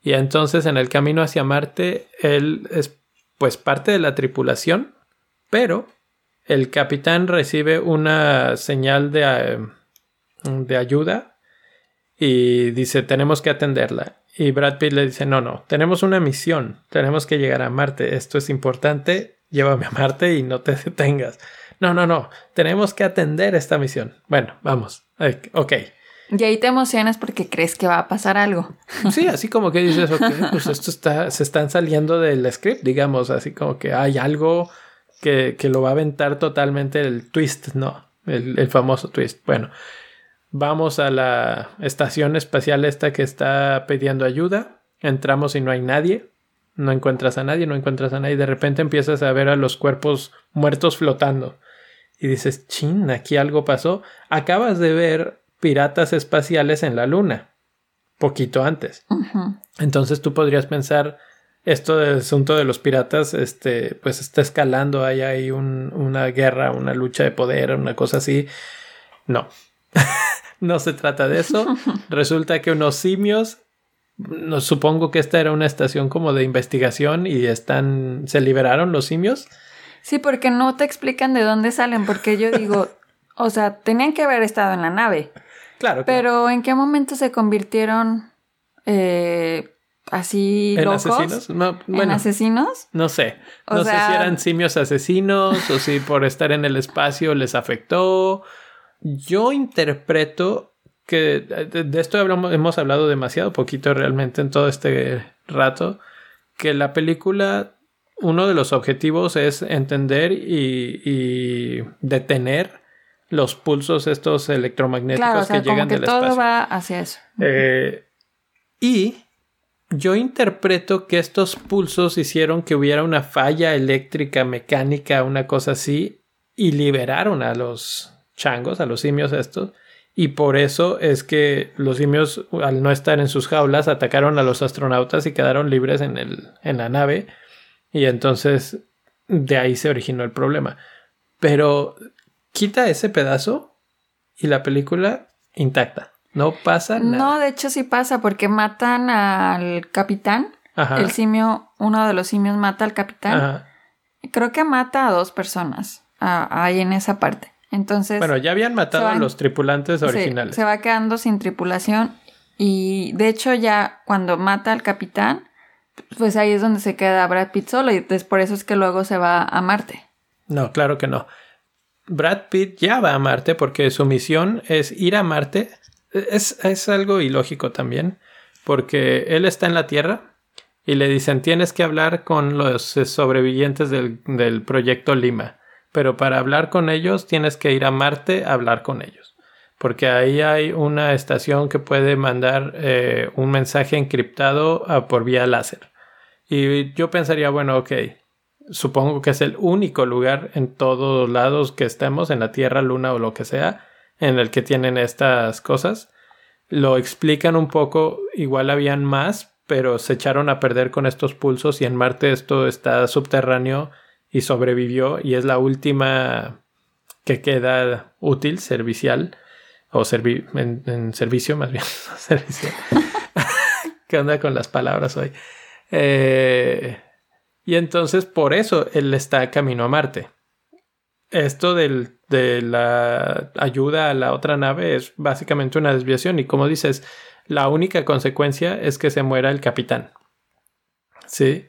Y entonces en el camino hacia Marte, él es pues parte de la tripulación, pero el capitán recibe una señal de, eh, de ayuda y dice tenemos que atenderla. Y Brad Pitt le dice no, no, tenemos una misión, tenemos que llegar a Marte, esto es importante, llévame a Marte y no te detengas. No, no, no, tenemos que atender esta misión. Bueno, vamos, ok. Y ahí te emocionas porque crees que va a pasar algo. Sí, así como que dices, ok, pues esto está, se están saliendo del script, digamos, así como que hay algo que, que lo va a aventar totalmente el twist, ¿no? El, el, famoso twist. Bueno, vamos a la estación espacial esta que está pidiendo ayuda. Entramos y no hay nadie. No encuentras a nadie, no encuentras a nadie. De repente empiezas a ver a los cuerpos muertos flotando. Y dices, chin, aquí algo pasó. Acabas de ver piratas espaciales en la Luna. Poquito antes. Entonces tú podrías pensar, esto del asunto de los piratas, este, pues está escalando, hay ahí una guerra, una lucha de poder, una cosa así. No, no se trata de eso. Resulta que unos simios, no, supongo que esta era una estación como de investigación y están, se liberaron los simios. Sí, porque no te explican de dónde salen, porque yo digo, o sea, tenían que haber estado en la nave. Claro. Pero ¿en qué momento se convirtieron eh, así ¿En locos? asesinos? No, ¿En asesinos? no sé. O No sé sea- si eran simios asesinos o si por estar en el espacio les afectó. Yo interpreto que de, de esto hablamos, hemos hablado demasiado poquito realmente en todo este rato, que la película, uno de los objetivos es entender y, y detener los pulsos estos electromagnéticos Claro, o sea, que llegan como que del todo espacio. va hacia eso. Eh, y yo interpreto que estos pulsos hicieron que hubiera una falla eléctrica, mecánica, una cosa así, y liberaron a los changos, a los simios estos. Y por eso es que los simios, al no estar en sus jaulas, atacaron a los astronautas y quedaron libres en, el, en la nave. Y entonces de ahí se originó el problema. Pero quita ese pedazo y la película intacta. No pasa nada. No, de hecho sí pasa porque matan al capitán. Ajá. El simio, uno de los simios mata al capitán. Ajá. Creo que mata a dos personas ah, ahí en esa parte. Entonces, Bueno, ya habían matado a los tripulantes sí, originales. se va quedando sin tripulación y de hecho ya cuando mata al capitán, pues ahí es donde se queda Brad Pitt solo y es por eso es que luego se va a Marte. No, claro que no. Brad Pitt ya va a Marte porque su misión es ir a Marte. Es, es algo ilógico también, porque él está en la Tierra y le dicen tienes que hablar con los eh, sobrevivientes del, del proyecto Lima, pero para hablar con ellos tienes que ir a Marte a hablar con ellos, porque ahí hay una estación que puede mandar eh, un mensaje encriptado por vía láser. Y yo pensaría, bueno, ok, supongo que es el único lugar en todos lados que estemos, en la Tierra, Luna o lo que sea, en el que tienen estas cosas. Lo explican un poco, igual habían más, pero se echaron a perder con estos pulsos y en Marte esto está subterráneo y sobrevivió y es la última que queda útil, servicial, o en servicio más bien, servicial. ¿Qué onda con las palabras hoy? Eh, y entonces por eso él está camino a Marte. Esto del, de la ayuda a la otra nave es básicamente una desviación y como dices, la única consecuencia es que se muera el capitán. Sí.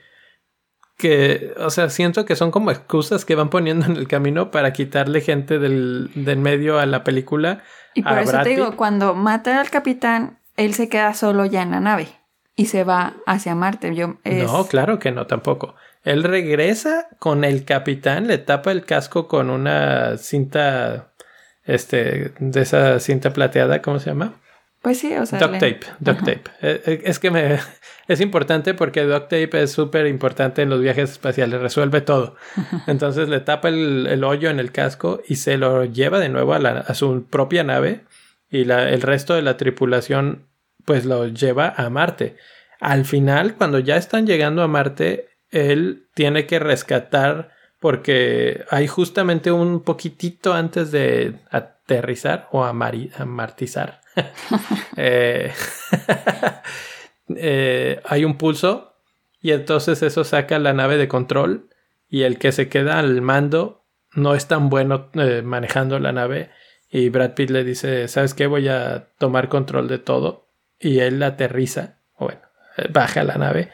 Que, o sea, siento que son como excusas que van poniendo en el camino para quitarle gente del, del medio a la película. Y por eso Brad te digo, Pitt. cuando mata al capitán, él se queda solo ya en la nave y se va hacia Marte. Yo, es- No, claro que no, tampoco. Él regresa con el capitán, le tapa el casco con una cinta, este, de esa cinta plateada, ¿cómo se llama? Pues sí, o sea. Duct tape, duct tape. Eh, eh, es que me, es importante porque duct tape es súper importante en los viajes espaciales, resuelve todo. Entonces le tapa el, hoyo en el casco y se lo lleva de nuevo a, a su propia nave y la, el resto de la tripulación pues lo lleva a Marte. Al final, cuando ya están llegando a Marte, él tiene que rescatar porque hay justamente un poquitito antes de aterrizar o amartizar. Eh, eh, hay un pulso y entonces eso saca la nave de control y el que se queda al mando no es tan bueno eh, manejando la nave y Brad Pitt le dice, ¿sabes qué? Voy a tomar control de todo y él aterriza, bueno, baja la nave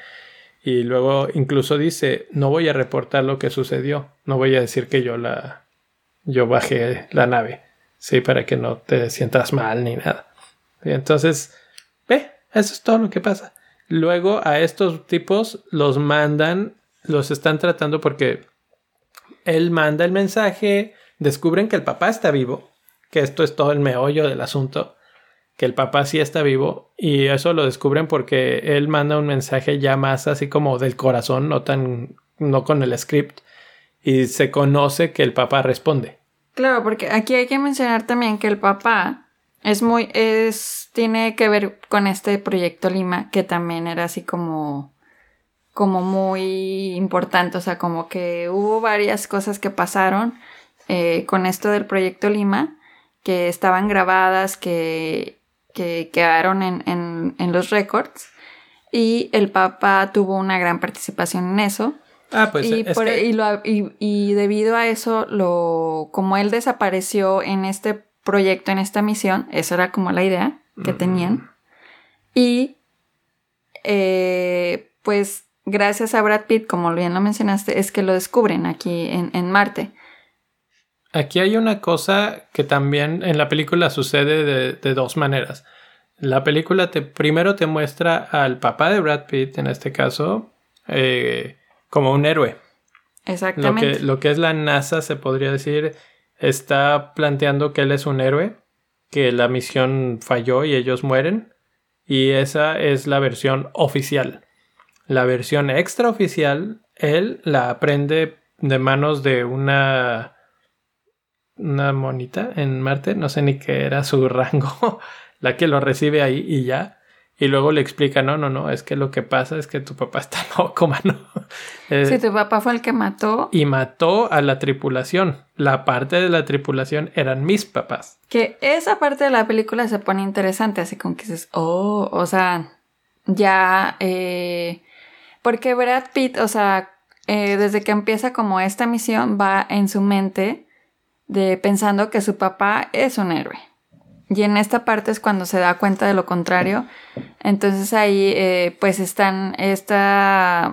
y luego incluso dice, no voy a reportar lo que sucedió, no voy a decir que yo la yo bajé la nave, sí, para que no te sientas mal ni nada. entonces, ve, eso es todo lo que pasa. Luego a estos tipos los mandan, los están tratando porque él manda el mensaje, descubren que el papá está vivo, que esto es todo el meollo del asunto que el papá sí está vivo y eso lo descubren porque él manda un mensaje ya más así como del corazón, no tan no con el script y se conoce que el papá responde. Claro, porque aquí hay que mencionar también que el papá es muy es tiene que ver con este proyecto Lima que también era así como como muy importante, o sea, como que hubo varias cosas que pasaron eh, con esto del proyecto Lima que estaban grabadas, que que quedaron en, los récords y el Papa tuvo una gran participación en eso. Ah, pues y, y, debido a eso, lo, como él desapareció en este proyecto, en esta misión, esa era como la idea que mm. tenían. Y eh, pues gracias a Brad Pitt, como bien lo mencionaste, es que lo descubren aquí en, en Marte. Aquí hay una cosa que también en la película sucede de, dos maneras. La película te, primero te muestra al papá de Brad Pitt, en este caso, eh, como un héroe. Exactamente. Lo que, lo que es la NASA, se podría decir, está planteando que él es un héroe, que la misión falló y ellos mueren. Y esa es la versión oficial. La versión extraoficial, él la aprende de manos de una una monita en Marte, no sé ni qué era su rango, la que lo recibe ahí y ya. Y luego le explica, no, no, no, es que lo que pasa es que tu papá está loco, mano. Eh, sí, tu papá fue el que mató. Y mató a la tripulación. La parte de la tripulación eran mis papás. Que esa parte de la película se pone interesante, así como que dices, oh, o sea, ya, eh, porque Brad Pitt, o sea, eh, desde que empieza como esta misión, va en su mente de pensando que su papá es un héroe. Y en esta parte es cuando se da cuenta de lo contrario. Entonces ahí eh, pues están esta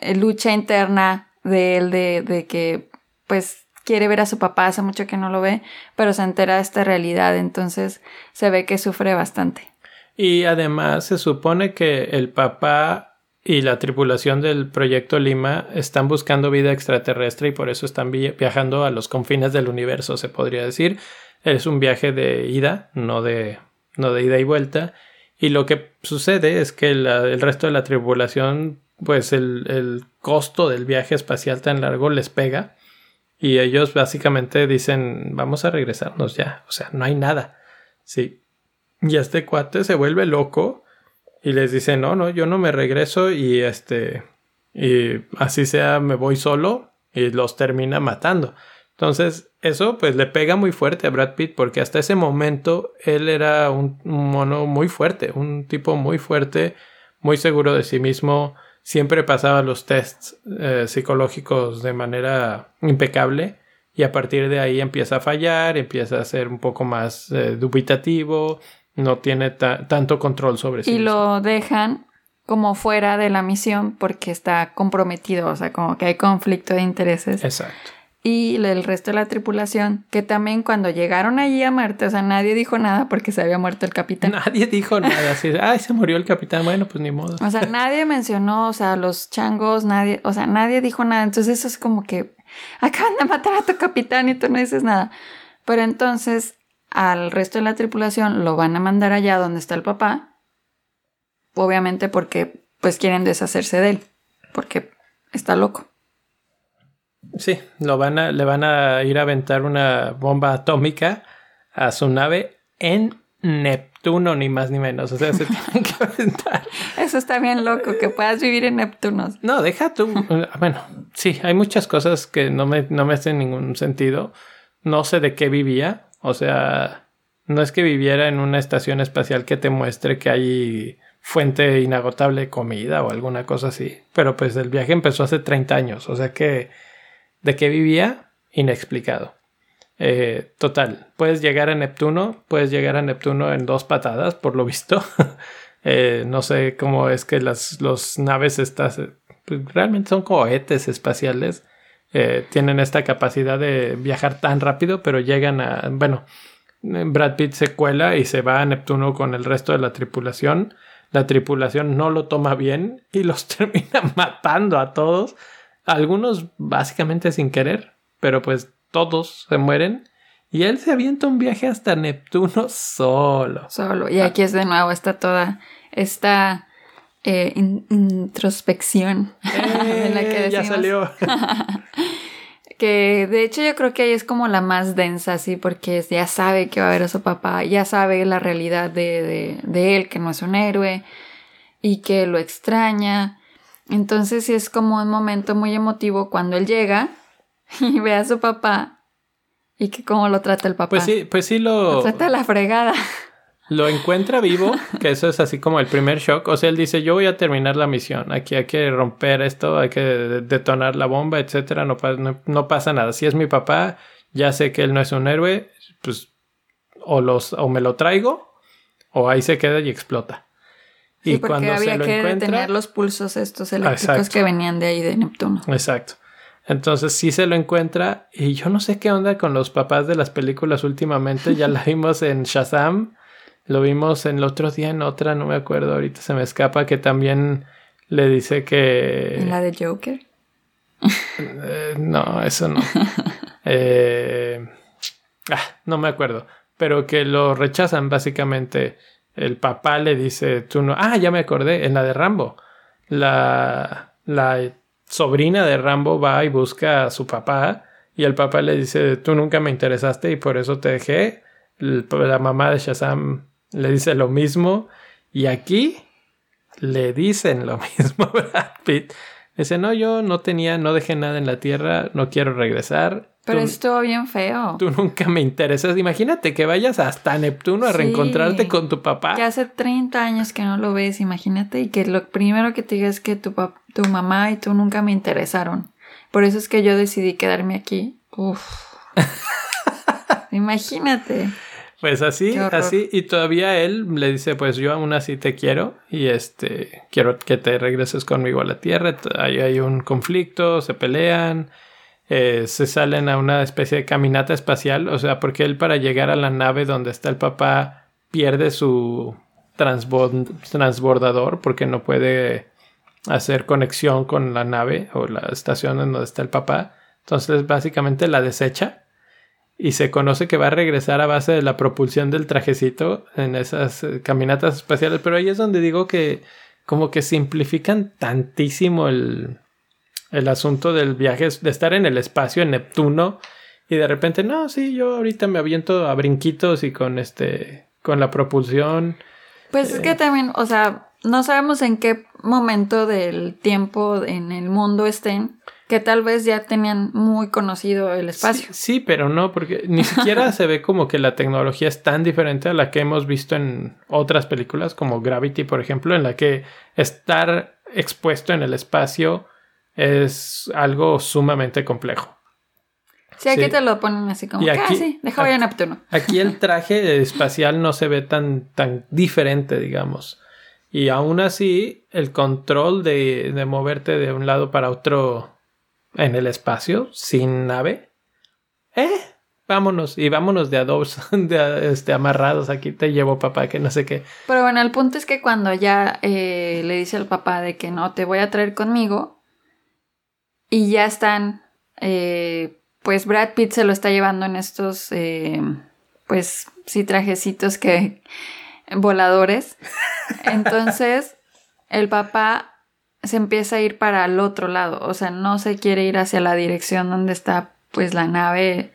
eh, lucha interna de él de, de, que pues quiere ver a su papá, hace mucho que no lo ve, pero se entera de esta realidad. Entonces se ve que sufre bastante. Y además se supone que el papá y la tripulación del proyecto Lima están buscando vida extraterrestre y por eso están viajando a los confines del universo, se podría decir. Es un viaje de ida, no de, no de ida y vuelta. Y lo que sucede es que el resto de la tripulación, pues el, el costo del viaje espacial tan largo les pega. Y ellos básicamente dicen, vamos a regresarnos ya. O sea, no hay nada. Sí. Y este cuate se vuelve loco y les dice, no, no, yo no me regreso y este, y así sea, me voy solo y los termina matando. Entonces, eso pues le pega muy fuerte a Brad Pitt porque hasta ese momento él era un, mono muy fuerte, un tipo muy fuerte, muy seguro de sí mismo, siempre pasaba los tests eh, psicológicos de manera impecable y a partir de ahí empieza a fallar, empieza a ser un poco más eh, dubitativo, no tiene tanto control sobre sí. Y lo dejan como fuera de la misión porque está comprometido, o sea, como que hay conflicto de intereses. Exacto. Y el resto de la tripulación, que también cuando llegaron allí a Marte, o sea, nadie dijo nada porque se había muerto el capitán. Nadie dijo nada, así, ay, se murió el capitán, bueno, pues ni modo. O sea, nadie mencionó, o sea, los changos, nadie, o sea, nadie dijo nada. Entonces eso es como que acaban de matar a tu capitán y tú no dices nada. Pero entonces al resto de la tripulación lo van a mandar allá donde está el papá. Obviamente porque pues quieren deshacerse de él. Porque está loco. Sí, lo van a, le van a ir a aventar una bomba atómica a su nave en Neptuno, ni más ni menos. O sea, se tienen que aventar. Eso está bien loco, que puedas vivir en Neptuno. No, deja tú. Bueno, sí, hay muchas cosas que no me, no me hacen ningún sentido. No sé de qué vivía. O sea, no es que viviera en una estación espacial que te muestre que hay fuente inagotable de comida o alguna cosa así. Pero pues el viaje empezó hace 30 años. O sea que de qué vivía, inexplicado. Eh, total, puedes llegar a Neptuno, puedes llegar a Neptuno en dos patadas, por lo visto. Eh, no sé cómo es que las naves estas pues, realmente son cohetes espaciales. Eh, tienen esta capacidad de viajar tan rápido, pero llegan a. Bueno, Brad Pitt se cuela y se va a Neptuno con el resto de la tripulación. La tripulación no lo toma bien y los termina matando a todos. Algunos básicamente sin querer, pero pues todos se mueren. Y él se avienta un viaje hasta Neptuno solo. Solo. Y aquí es de nuevo, está toda esta eh, introspección la que eh, Ya salió. que de hecho yo creo que ahí es como la más densa, sí, porque ya sabe que va a ver a su papá, ya sabe la realidad de, de, de él, que no es un héroe y que lo extraña. Entonces sí es como un momento muy emotivo cuando él llega y ve a su papá y que cómo lo trata el papá. Pues sí, pues sí lo... Lo trata la fregada. Lo encuentra vivo, que eso es así como el primer shock. O sea, él dice, yo voy a terminar la misión. Aquí hay que romper esto, hay que detonar la bomba, etcétera. No, no, pasa nada. Si es mi papá, ya sé que él no es un héroe, pues o, los, o me lo traigo o ahí se queda y explota. y cuando había se lo que encuentra, detener los pulsos estos eléctricos que venían de ahí de Neptuno. Exacto. Entonces sí se lo encuentra y yo no sé qué onda con los papás de las películas últimamente. Ya la vimos en Shazam, lo vimos en el otro día en otra, no me acuerdo, ahorita se me escapa que también le dice que... ¿En la de Joker? Eh, no, eso no. Eh, ah, no me acuerdo, pero que lo rechazan básicamente. El papá le dice, tú no... Ah, ya me acordé, en la de Rambo. La... La sobrina de Rambo va y busca a su papá y el papá le dice, tú nunca me interesaste y por eso te dejé. La mamá de Shazam le dice lo mismo y aquí le dicen lo mismo Brad Pitt. Dice, no, yo no tenía, no dejé nada en la tierra, no quiero regresar. Pero estuvo bien feo. Tú nunca me interesas. Imagínate que vayas hasta Neptuno a reencontrarte con tu papá. Que hace 30 años que no lo ves, imagínate, y que lo primero que te diga es que tu, tu mamá y tú nunca me interesaron. Por eso es que yo decidí quedarme aquí. Uf. imagínate. Pues así, así, y todavía él le dice, pues yo aún así te quiero y este, quiero que te regreses conmigo a la Tierra. Ahí hay un conflicto, se pelean, eh, se salen a una especie de caminata espacial, o sea, porque él para llegar a la nave donde está el papá pierde su transbordador porque no puede hacer conexión con la nave o la estación en donde está el papá. Entonces básicamente la desecha y se conoce que va a regresar a base de la propulsión del trajecito en esas eh, caminatas espaciales, pero ahí es donde digo que como que simplifican tantísimo el, el asunto del viaje, de estar en el espacio, en Neptuno, y de repente, no, sí, yo ahorita me aviento a brinquitos y con este, con la propulsión. Pues es que eh, también, o sea, no sabemos en qué momento del tiempo en el mundo estén, que tal vez ya tenían muy conocido el espacio. Sí, pero no, porque ni siquiera se ve como que la tecnología es tan diferente a la que hemos visto en otras películas, como Gravity, por ejemplo, en la que estar expuesto en el espacio es algo sumamente complejo. Sí, aquí te lo ponen así como, ah, sí, deja a Neptuno. Aquí el traje espacial no se ve tan, tan diferente, digamos. Y aún así, el control de, de moverte de un lado para otro en el espacio sin nave. Eh, vámonos y vámonos de a dos, de, este, amarrados. Aquí te llevo papá, que no sé qué. Pero bueno, el punto es que cuando ya eh, le dice al papá de que no te voy a traer conmigo y ya están, eh, pues Brad Pitt se lo está llevando en estos, eh, pues sí, trajecitos que voladores. Entonces, el papá se empieza a ir para el otro lado, o sea, no se quiere ir hacia la dirección donde está pues la nave,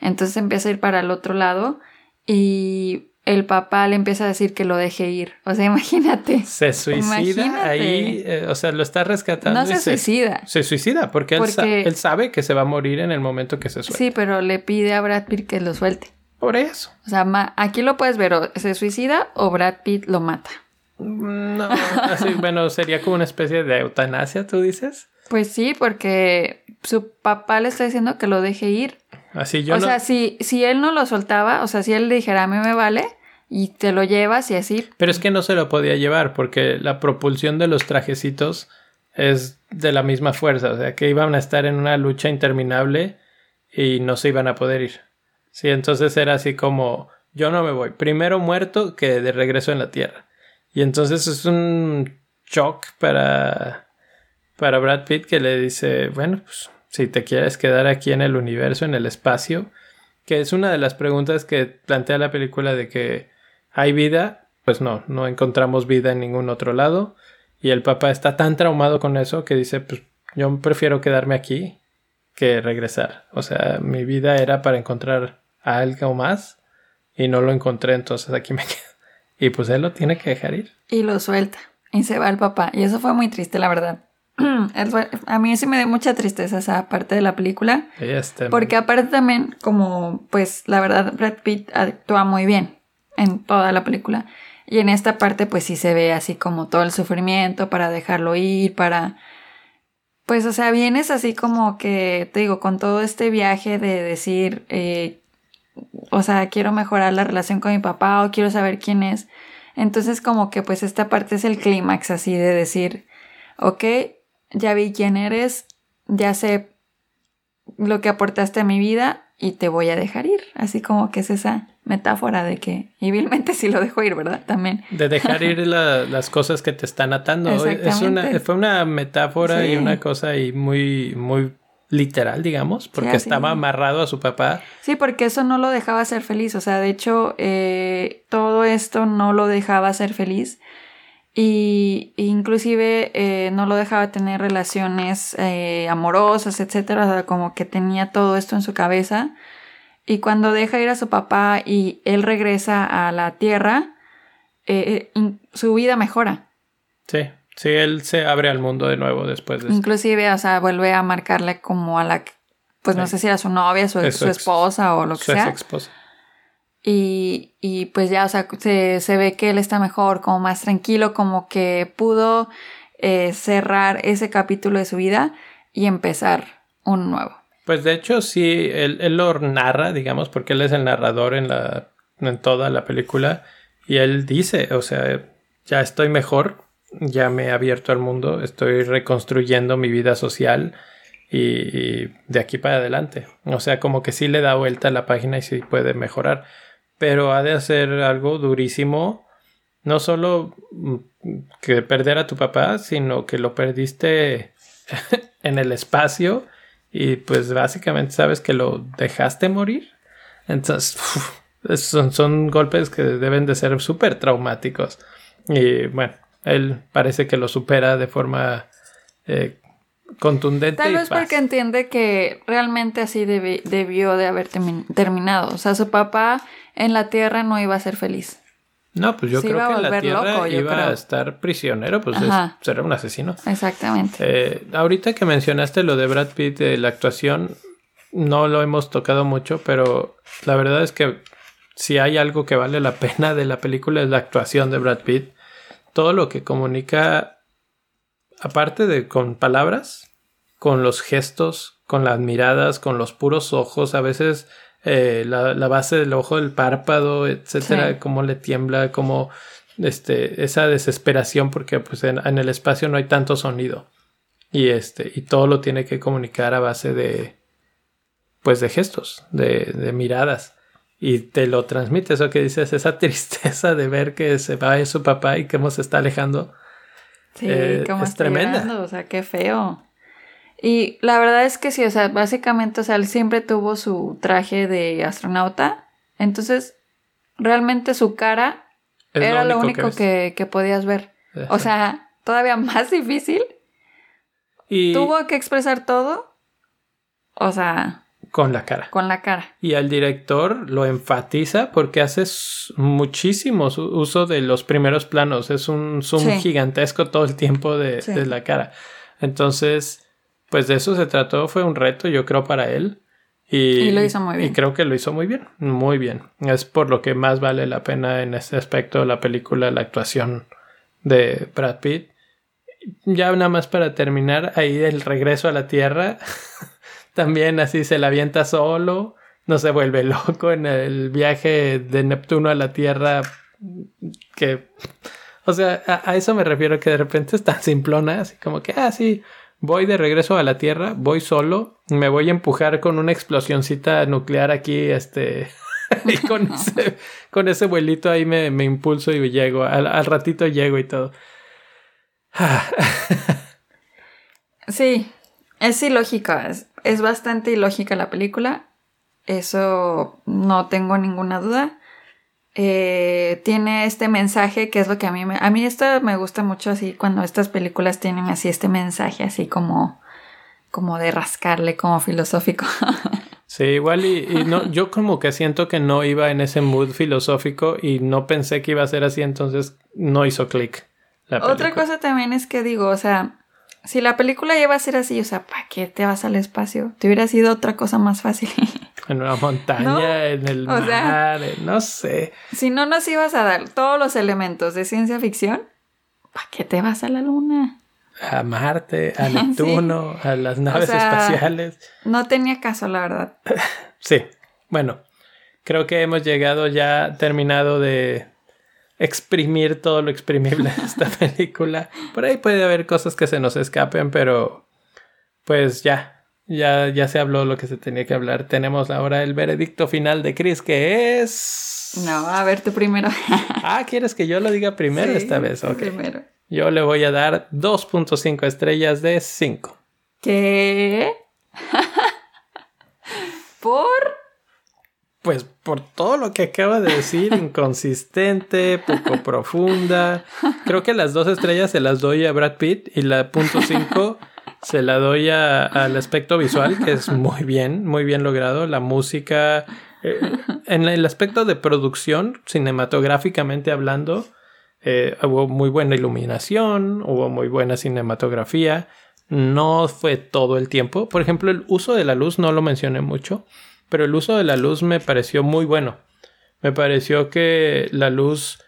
entonces empieza a ir para el otro lado y el papá le empieza a decir que lo deje ir. O sea, imagínate. Se suicida ahí, eh, o sea, lo está rescatando. No se, suicida. Se suicida porque, Él, sabe que se va a morir en el momento que se suelta. Sí, pero le pide a Brad Pitt que lo suelte. Por eso. O sea, aquí lo puedes ver, o se suicida o Brad Pitt lo mata. No, así, bueno, sería como una especie de eutanasia, ¿tú dices? Pues sí, porque su papá le está diciendo que lo deje ir. Así yo O sea, si, si él no lo soltaba, o sea, si él le dijera a mí me vale y te lo llevas y así. Pero es que no se lo podía llevar porque la propulsión de los trajecitos es de la misma fuerza, o sea, que iban a estar en una lucha interminable y no se iban a poder ir. Sí, entonces era así como yo no me voy, primero muerto que de regreso en la Tierra. Y entonces es un shock para para Brad Pitt que le dice, bueno, pues si te quieres quedar aquí en el universo, en el espacio, que es una de las preguntas que plantea la película de que hay vida, pues no, no encontramos vida en ningún otro lado. Y el papá está tan traumado con eso que dice, pues yo prefiero quedarme aquí que regresar. O sea, mi vida era para encontrar a algo más y no lo encontré, entonces aquí me quedo. Y pues él lo tiene que dejar ir. Y lo suelta. Y se va el papá. Y eso fue muy triste, la verdad. A mí sí me dio mucha tristeza esa parte de la película. Este, porque aparte también, como, pues, la verdad, Brad Pitt actúa muy bien en toda la película. Y en esta parte, pues sí se ve así como todo el sufrimiento para dejarlo ir, para... Pues, o sea, vienes así como que, te digo, con todo este viaje de decir, eh, o sea, quiero mejorar la relación con mi papá o quiero saber quién es. Entonces, como que, pues, esta parte es el clímax así de decir, ok, ya vi quién eres, ya sé lo que aportaste a mi vida y te voy a dejar ir. Así como que es esa metáfora de que, y vilmente sí lo dejo ir, ¿verdad? También. De dejar ir las cosas que te están atando. Es una, fue una metáfora y una cosa y muy, muy literal, digamos, porque estaba amarrado a su papá. Sí, porque eso no lo dejaba ser feliz. O sea, de hecho, eh, todo esto no lo dejaba ser feliz y inclusive eh, no lo dejaba tener relaciones eh, amorosas, etcétera, o sea, como que tenía todo esto en su cabeza. Y cuando deja ir a su papá y él regresa a la tierra, eh, su vida mejora. Sí, sí, él se abre al mundo de nuevo después de eso. Inclusive, o sea, vuelve a marcarle como a la, pues no sé si era su novia, su, su esposa o lo que sea. esposa. Y, y pues ya, o sea, se, se, ve que él está mejor, como más tranquilo, como que pudo eh, cerrar ese capítulo de su vida y empezar un nuevo. Pues de hecho sí, él, él, lo narra, digamos, porque él es el narrador en, la, en toda la película y él dice, o sea, ya estoy mejor, ya me he abierto al mundo, estoy reconstruyendo mi vida social y, de aquí para adelante. O sea, como que sí le da vuelta a la página y sí puede mejorar pero ha de hacer algo durísimo. No solo mm, que perder a tu papá, sino que lo perdiste en el espacio y pues básicamente sabes que lo dejaste morir. Entonces, son, son, golpes que deben de ser súper traumáticos. Y bueno, él parece que lo supera de forma eh, contundente. Tal vez porque entiende que realmente así debió de haber terminado. O sea, su papá en la Tierra no iba a ser feliz. No, pues yo creo que en la Tierra iba a estar prisionero, pues será un asesino. Exactamente. Eh, ahorita que mencionaste lo de Brad Pitt, de la actuación, no lo hemos tocado mucho, pero la verdad es que si hay algo que vale la pena de la película es la actuación de Brad Pitt. Todo lo que comunica, aparte de con palabras, con los gestos, con las miradas, con los puros ojos, a veces eh, la, la, base del ojo, el párpado, etcétera, cómo le tiembla, cómo este, esa desesperación, porque pues en, el espacio no hay tanto sonido. Y este, y todo lo tiene que comunicar a base de pues de gestos, de, de miradas. Y te lo transmite, eso que dices, esa tristeza de ver que se va su papá y cómo se está alejando. Sí, eh, es tremenda. o sea, qué feo. Y la verdad es que sí, o sea, básicamente, o sea, él siempre tuvo su traje de astronauta. Entonces, realmente su cara era lo único, que, podías ver. O sea, todavía más difícil. Y... Tuvo que expresar todo. O sea. Con la cara. Con la cara. Y al director lo enfatiza porque hace muchísimo uso de los primeros planos. Es un zoom gigantesco todo el tiempo de, de, la cara. Entonces, pues de eso se trató. Fue un reto, yo creo, para él. Y, lo hizo muy bien. Y creo que lo hizo muy bien, muy bien. Es por lo que más vale la pena en este aspecto de la película, la actuación de Brad Pitt. Ya nada más para terminar, ahí el regreso a la Tierra, también así se la avienta solo, no se vuelve loco en el viaje de Neptuno a la Tierra, que... O sea, a, a eso me refiero que de repente es tan simplona, así como que, ah, sí, Voy de regreso a la Tierra, voy solo, me voy a empujar con una explosioncita nuclear aquí, este, y con ese, con ese vuelito ahí me, me impulso y llego, al, ratito llego y todo. sí, es ilógica, es, es bastante ilógica la película, eso no tengo ninguna duda. Eh, tiene este mensaje que es lo que a mí me... A mí esto me gusta mucho así cuando estas películas tienen así este mensaje así como... como de rascarle, como filosófico. Sí, igual y, no, yo como que siento que no iba en ese mood filosófico y no pensé que iba a ser así, entonces no hizo clic. Otra cosa también es que digo, o sea, si la película iba a ser así, o sea, ¿para qué te vas al espacio? Te hubiera sido otra cosa más fácil. en una montaña, en el mar, no sé. Si no nos ibas a dar todos los elementos de ciencia ficción, ¿para qué te vas a la luna? A Marte, a Neptuno, a las naves espaciales. No tenía caso, la verdad. sí, bueno, creo que hemos llegado ya terminado de exprimir todo lo exprimible de esta película. Por ahí puede haber cosas que se nos escapen, pero pues ya, ya, ya se habló lo que se tenía que hablar. Tenemos ahora el veredicto final de Chris, que es. No, a ver tú primero. ah, ¿quieres que yo lo diga primero esta vez? Ok. Primero. Yo le voy a dar 2.5 estrellas de 5. ¿Qué? ¿Por? Pues por todo lo que acaba de decir, inconsistente, poco profunda. Creo que las dos estrellas se las doy a Brad Pitt y la punto 5 se la doy al aspecto visual, que es muy bien, muy bien logrado. La música, eh, en el aspecto de producción, cinematográficamente hablando, eh, hubo muy buena iluminación, hubo muy buena cinematografía. No fue todo el tiempo. Por ejemplo, el uso de la luz no lo mencioné mucho, pero el uso de la luz me pareció muy bueno. Me pareció que la luz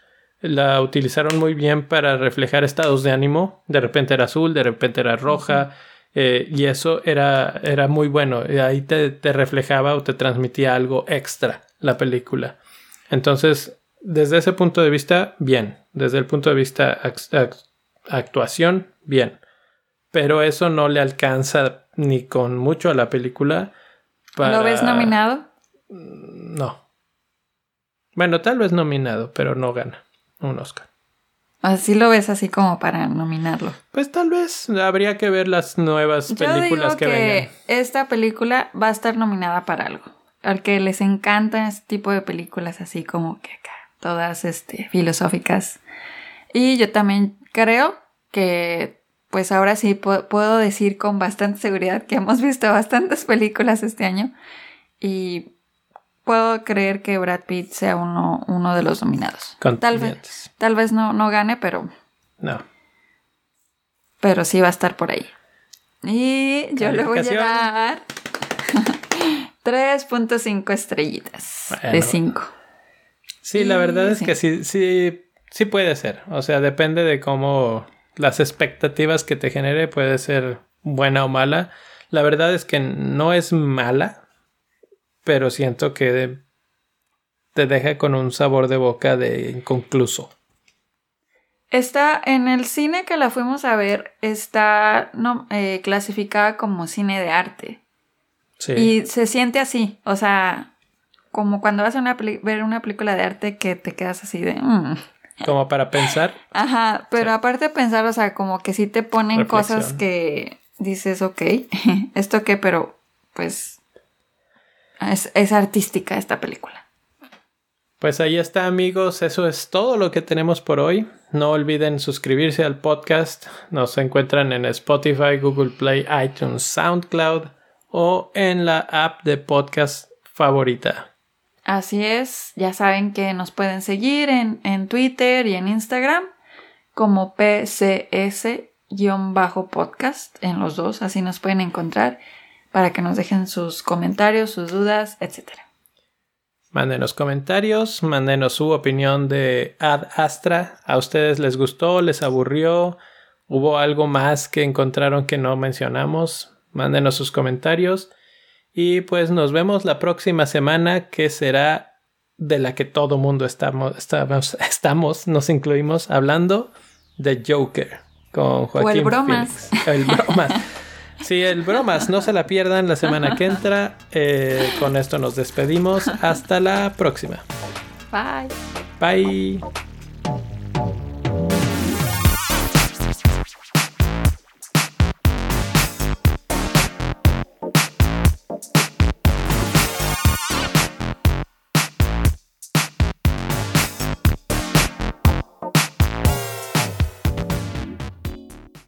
la utilizaron muy bien para reflejar estados de ánimo. De repente era azul, de repente era roja. Eh, y eso era, era muy bueno. Y ahí te, te, reflejaba o te transmitía algo extra la película. Entonces, desde ese punto de vista, bien. Desde el punto de vista actuación, bien. Pero eso no le alcanza ni con mucho a la película. ¿Lo ves nominado? No. Bueno, tal vez nominado, pero no gana un Oscar. Así lo ves así como para nominarlo. Pues tal vez habría que ver las nuevas películas que, que Esta película va a estar nominada para algo. Al que les encanta este tipo de películas así como que acá, todas este, filosóficas. Y yo también creo que pues ahora sí puedo decir con bastante seguridad que hemos visto bastantes películas este año y puedo creer que Brad Pitt sea uno, uno de los nominados. Tal vez, tal vez no, no gane, pero. No. Pero sí va a estar por ahí. Y yo le voy a dar 3.5 estrellitas de 5. Sí, la verdad es que sí, sí, sí puede ser. O sea, depende de cómo las expectativas que te genere puede ser buena o mala. La verdad es que no es mala pero siento que te deja con un sabor de boca de inconcluso. Está en el cine que la fuimos a ver, está no, eh, clasificada como cine de arte. Sí. Y se siente así, o sea, como cuando vas a ver una película de arte que te quedas así de... Mm". Como para pensar. Ajá, pero aparte de pensar, o sea, como que sí te ponen cosas que dices, ok, esto qué, pero pues es, artística esta película. Pues ahí está amigos, eso es todo lo que tenemos por hoy. No olviden suscribirse al podcast. Nos encuentran en Spotify, Google Play, iTunes, SoundCloud o en la app de podcast favorita. Así es, ya saben que nos pueden seguir en, en Twitter y en Instagram como PCS-podcast en los dos, así nos pueden encontrar para que nos dejen sus comentarios, sus dudas, etc. Mándenos comentarios, mándenos su opinión de Ad Astra. ¿A ustedes les gustó? ¿Les aburrió? ¿Hubo algo más que encontraron que no mencionamos? Mándenos sus comentarios. Y pues nos vemos la próxima semana que será de la que todo mundo estamos, estamos, estamos nos incluimos hablando de Joker con Joaquín. O el bromas. El bromas. Sí, el bromas, no se la pierdan la semana que entra. Eh, con esto nos despedimos. Hasta la próxima. Bye. Bye.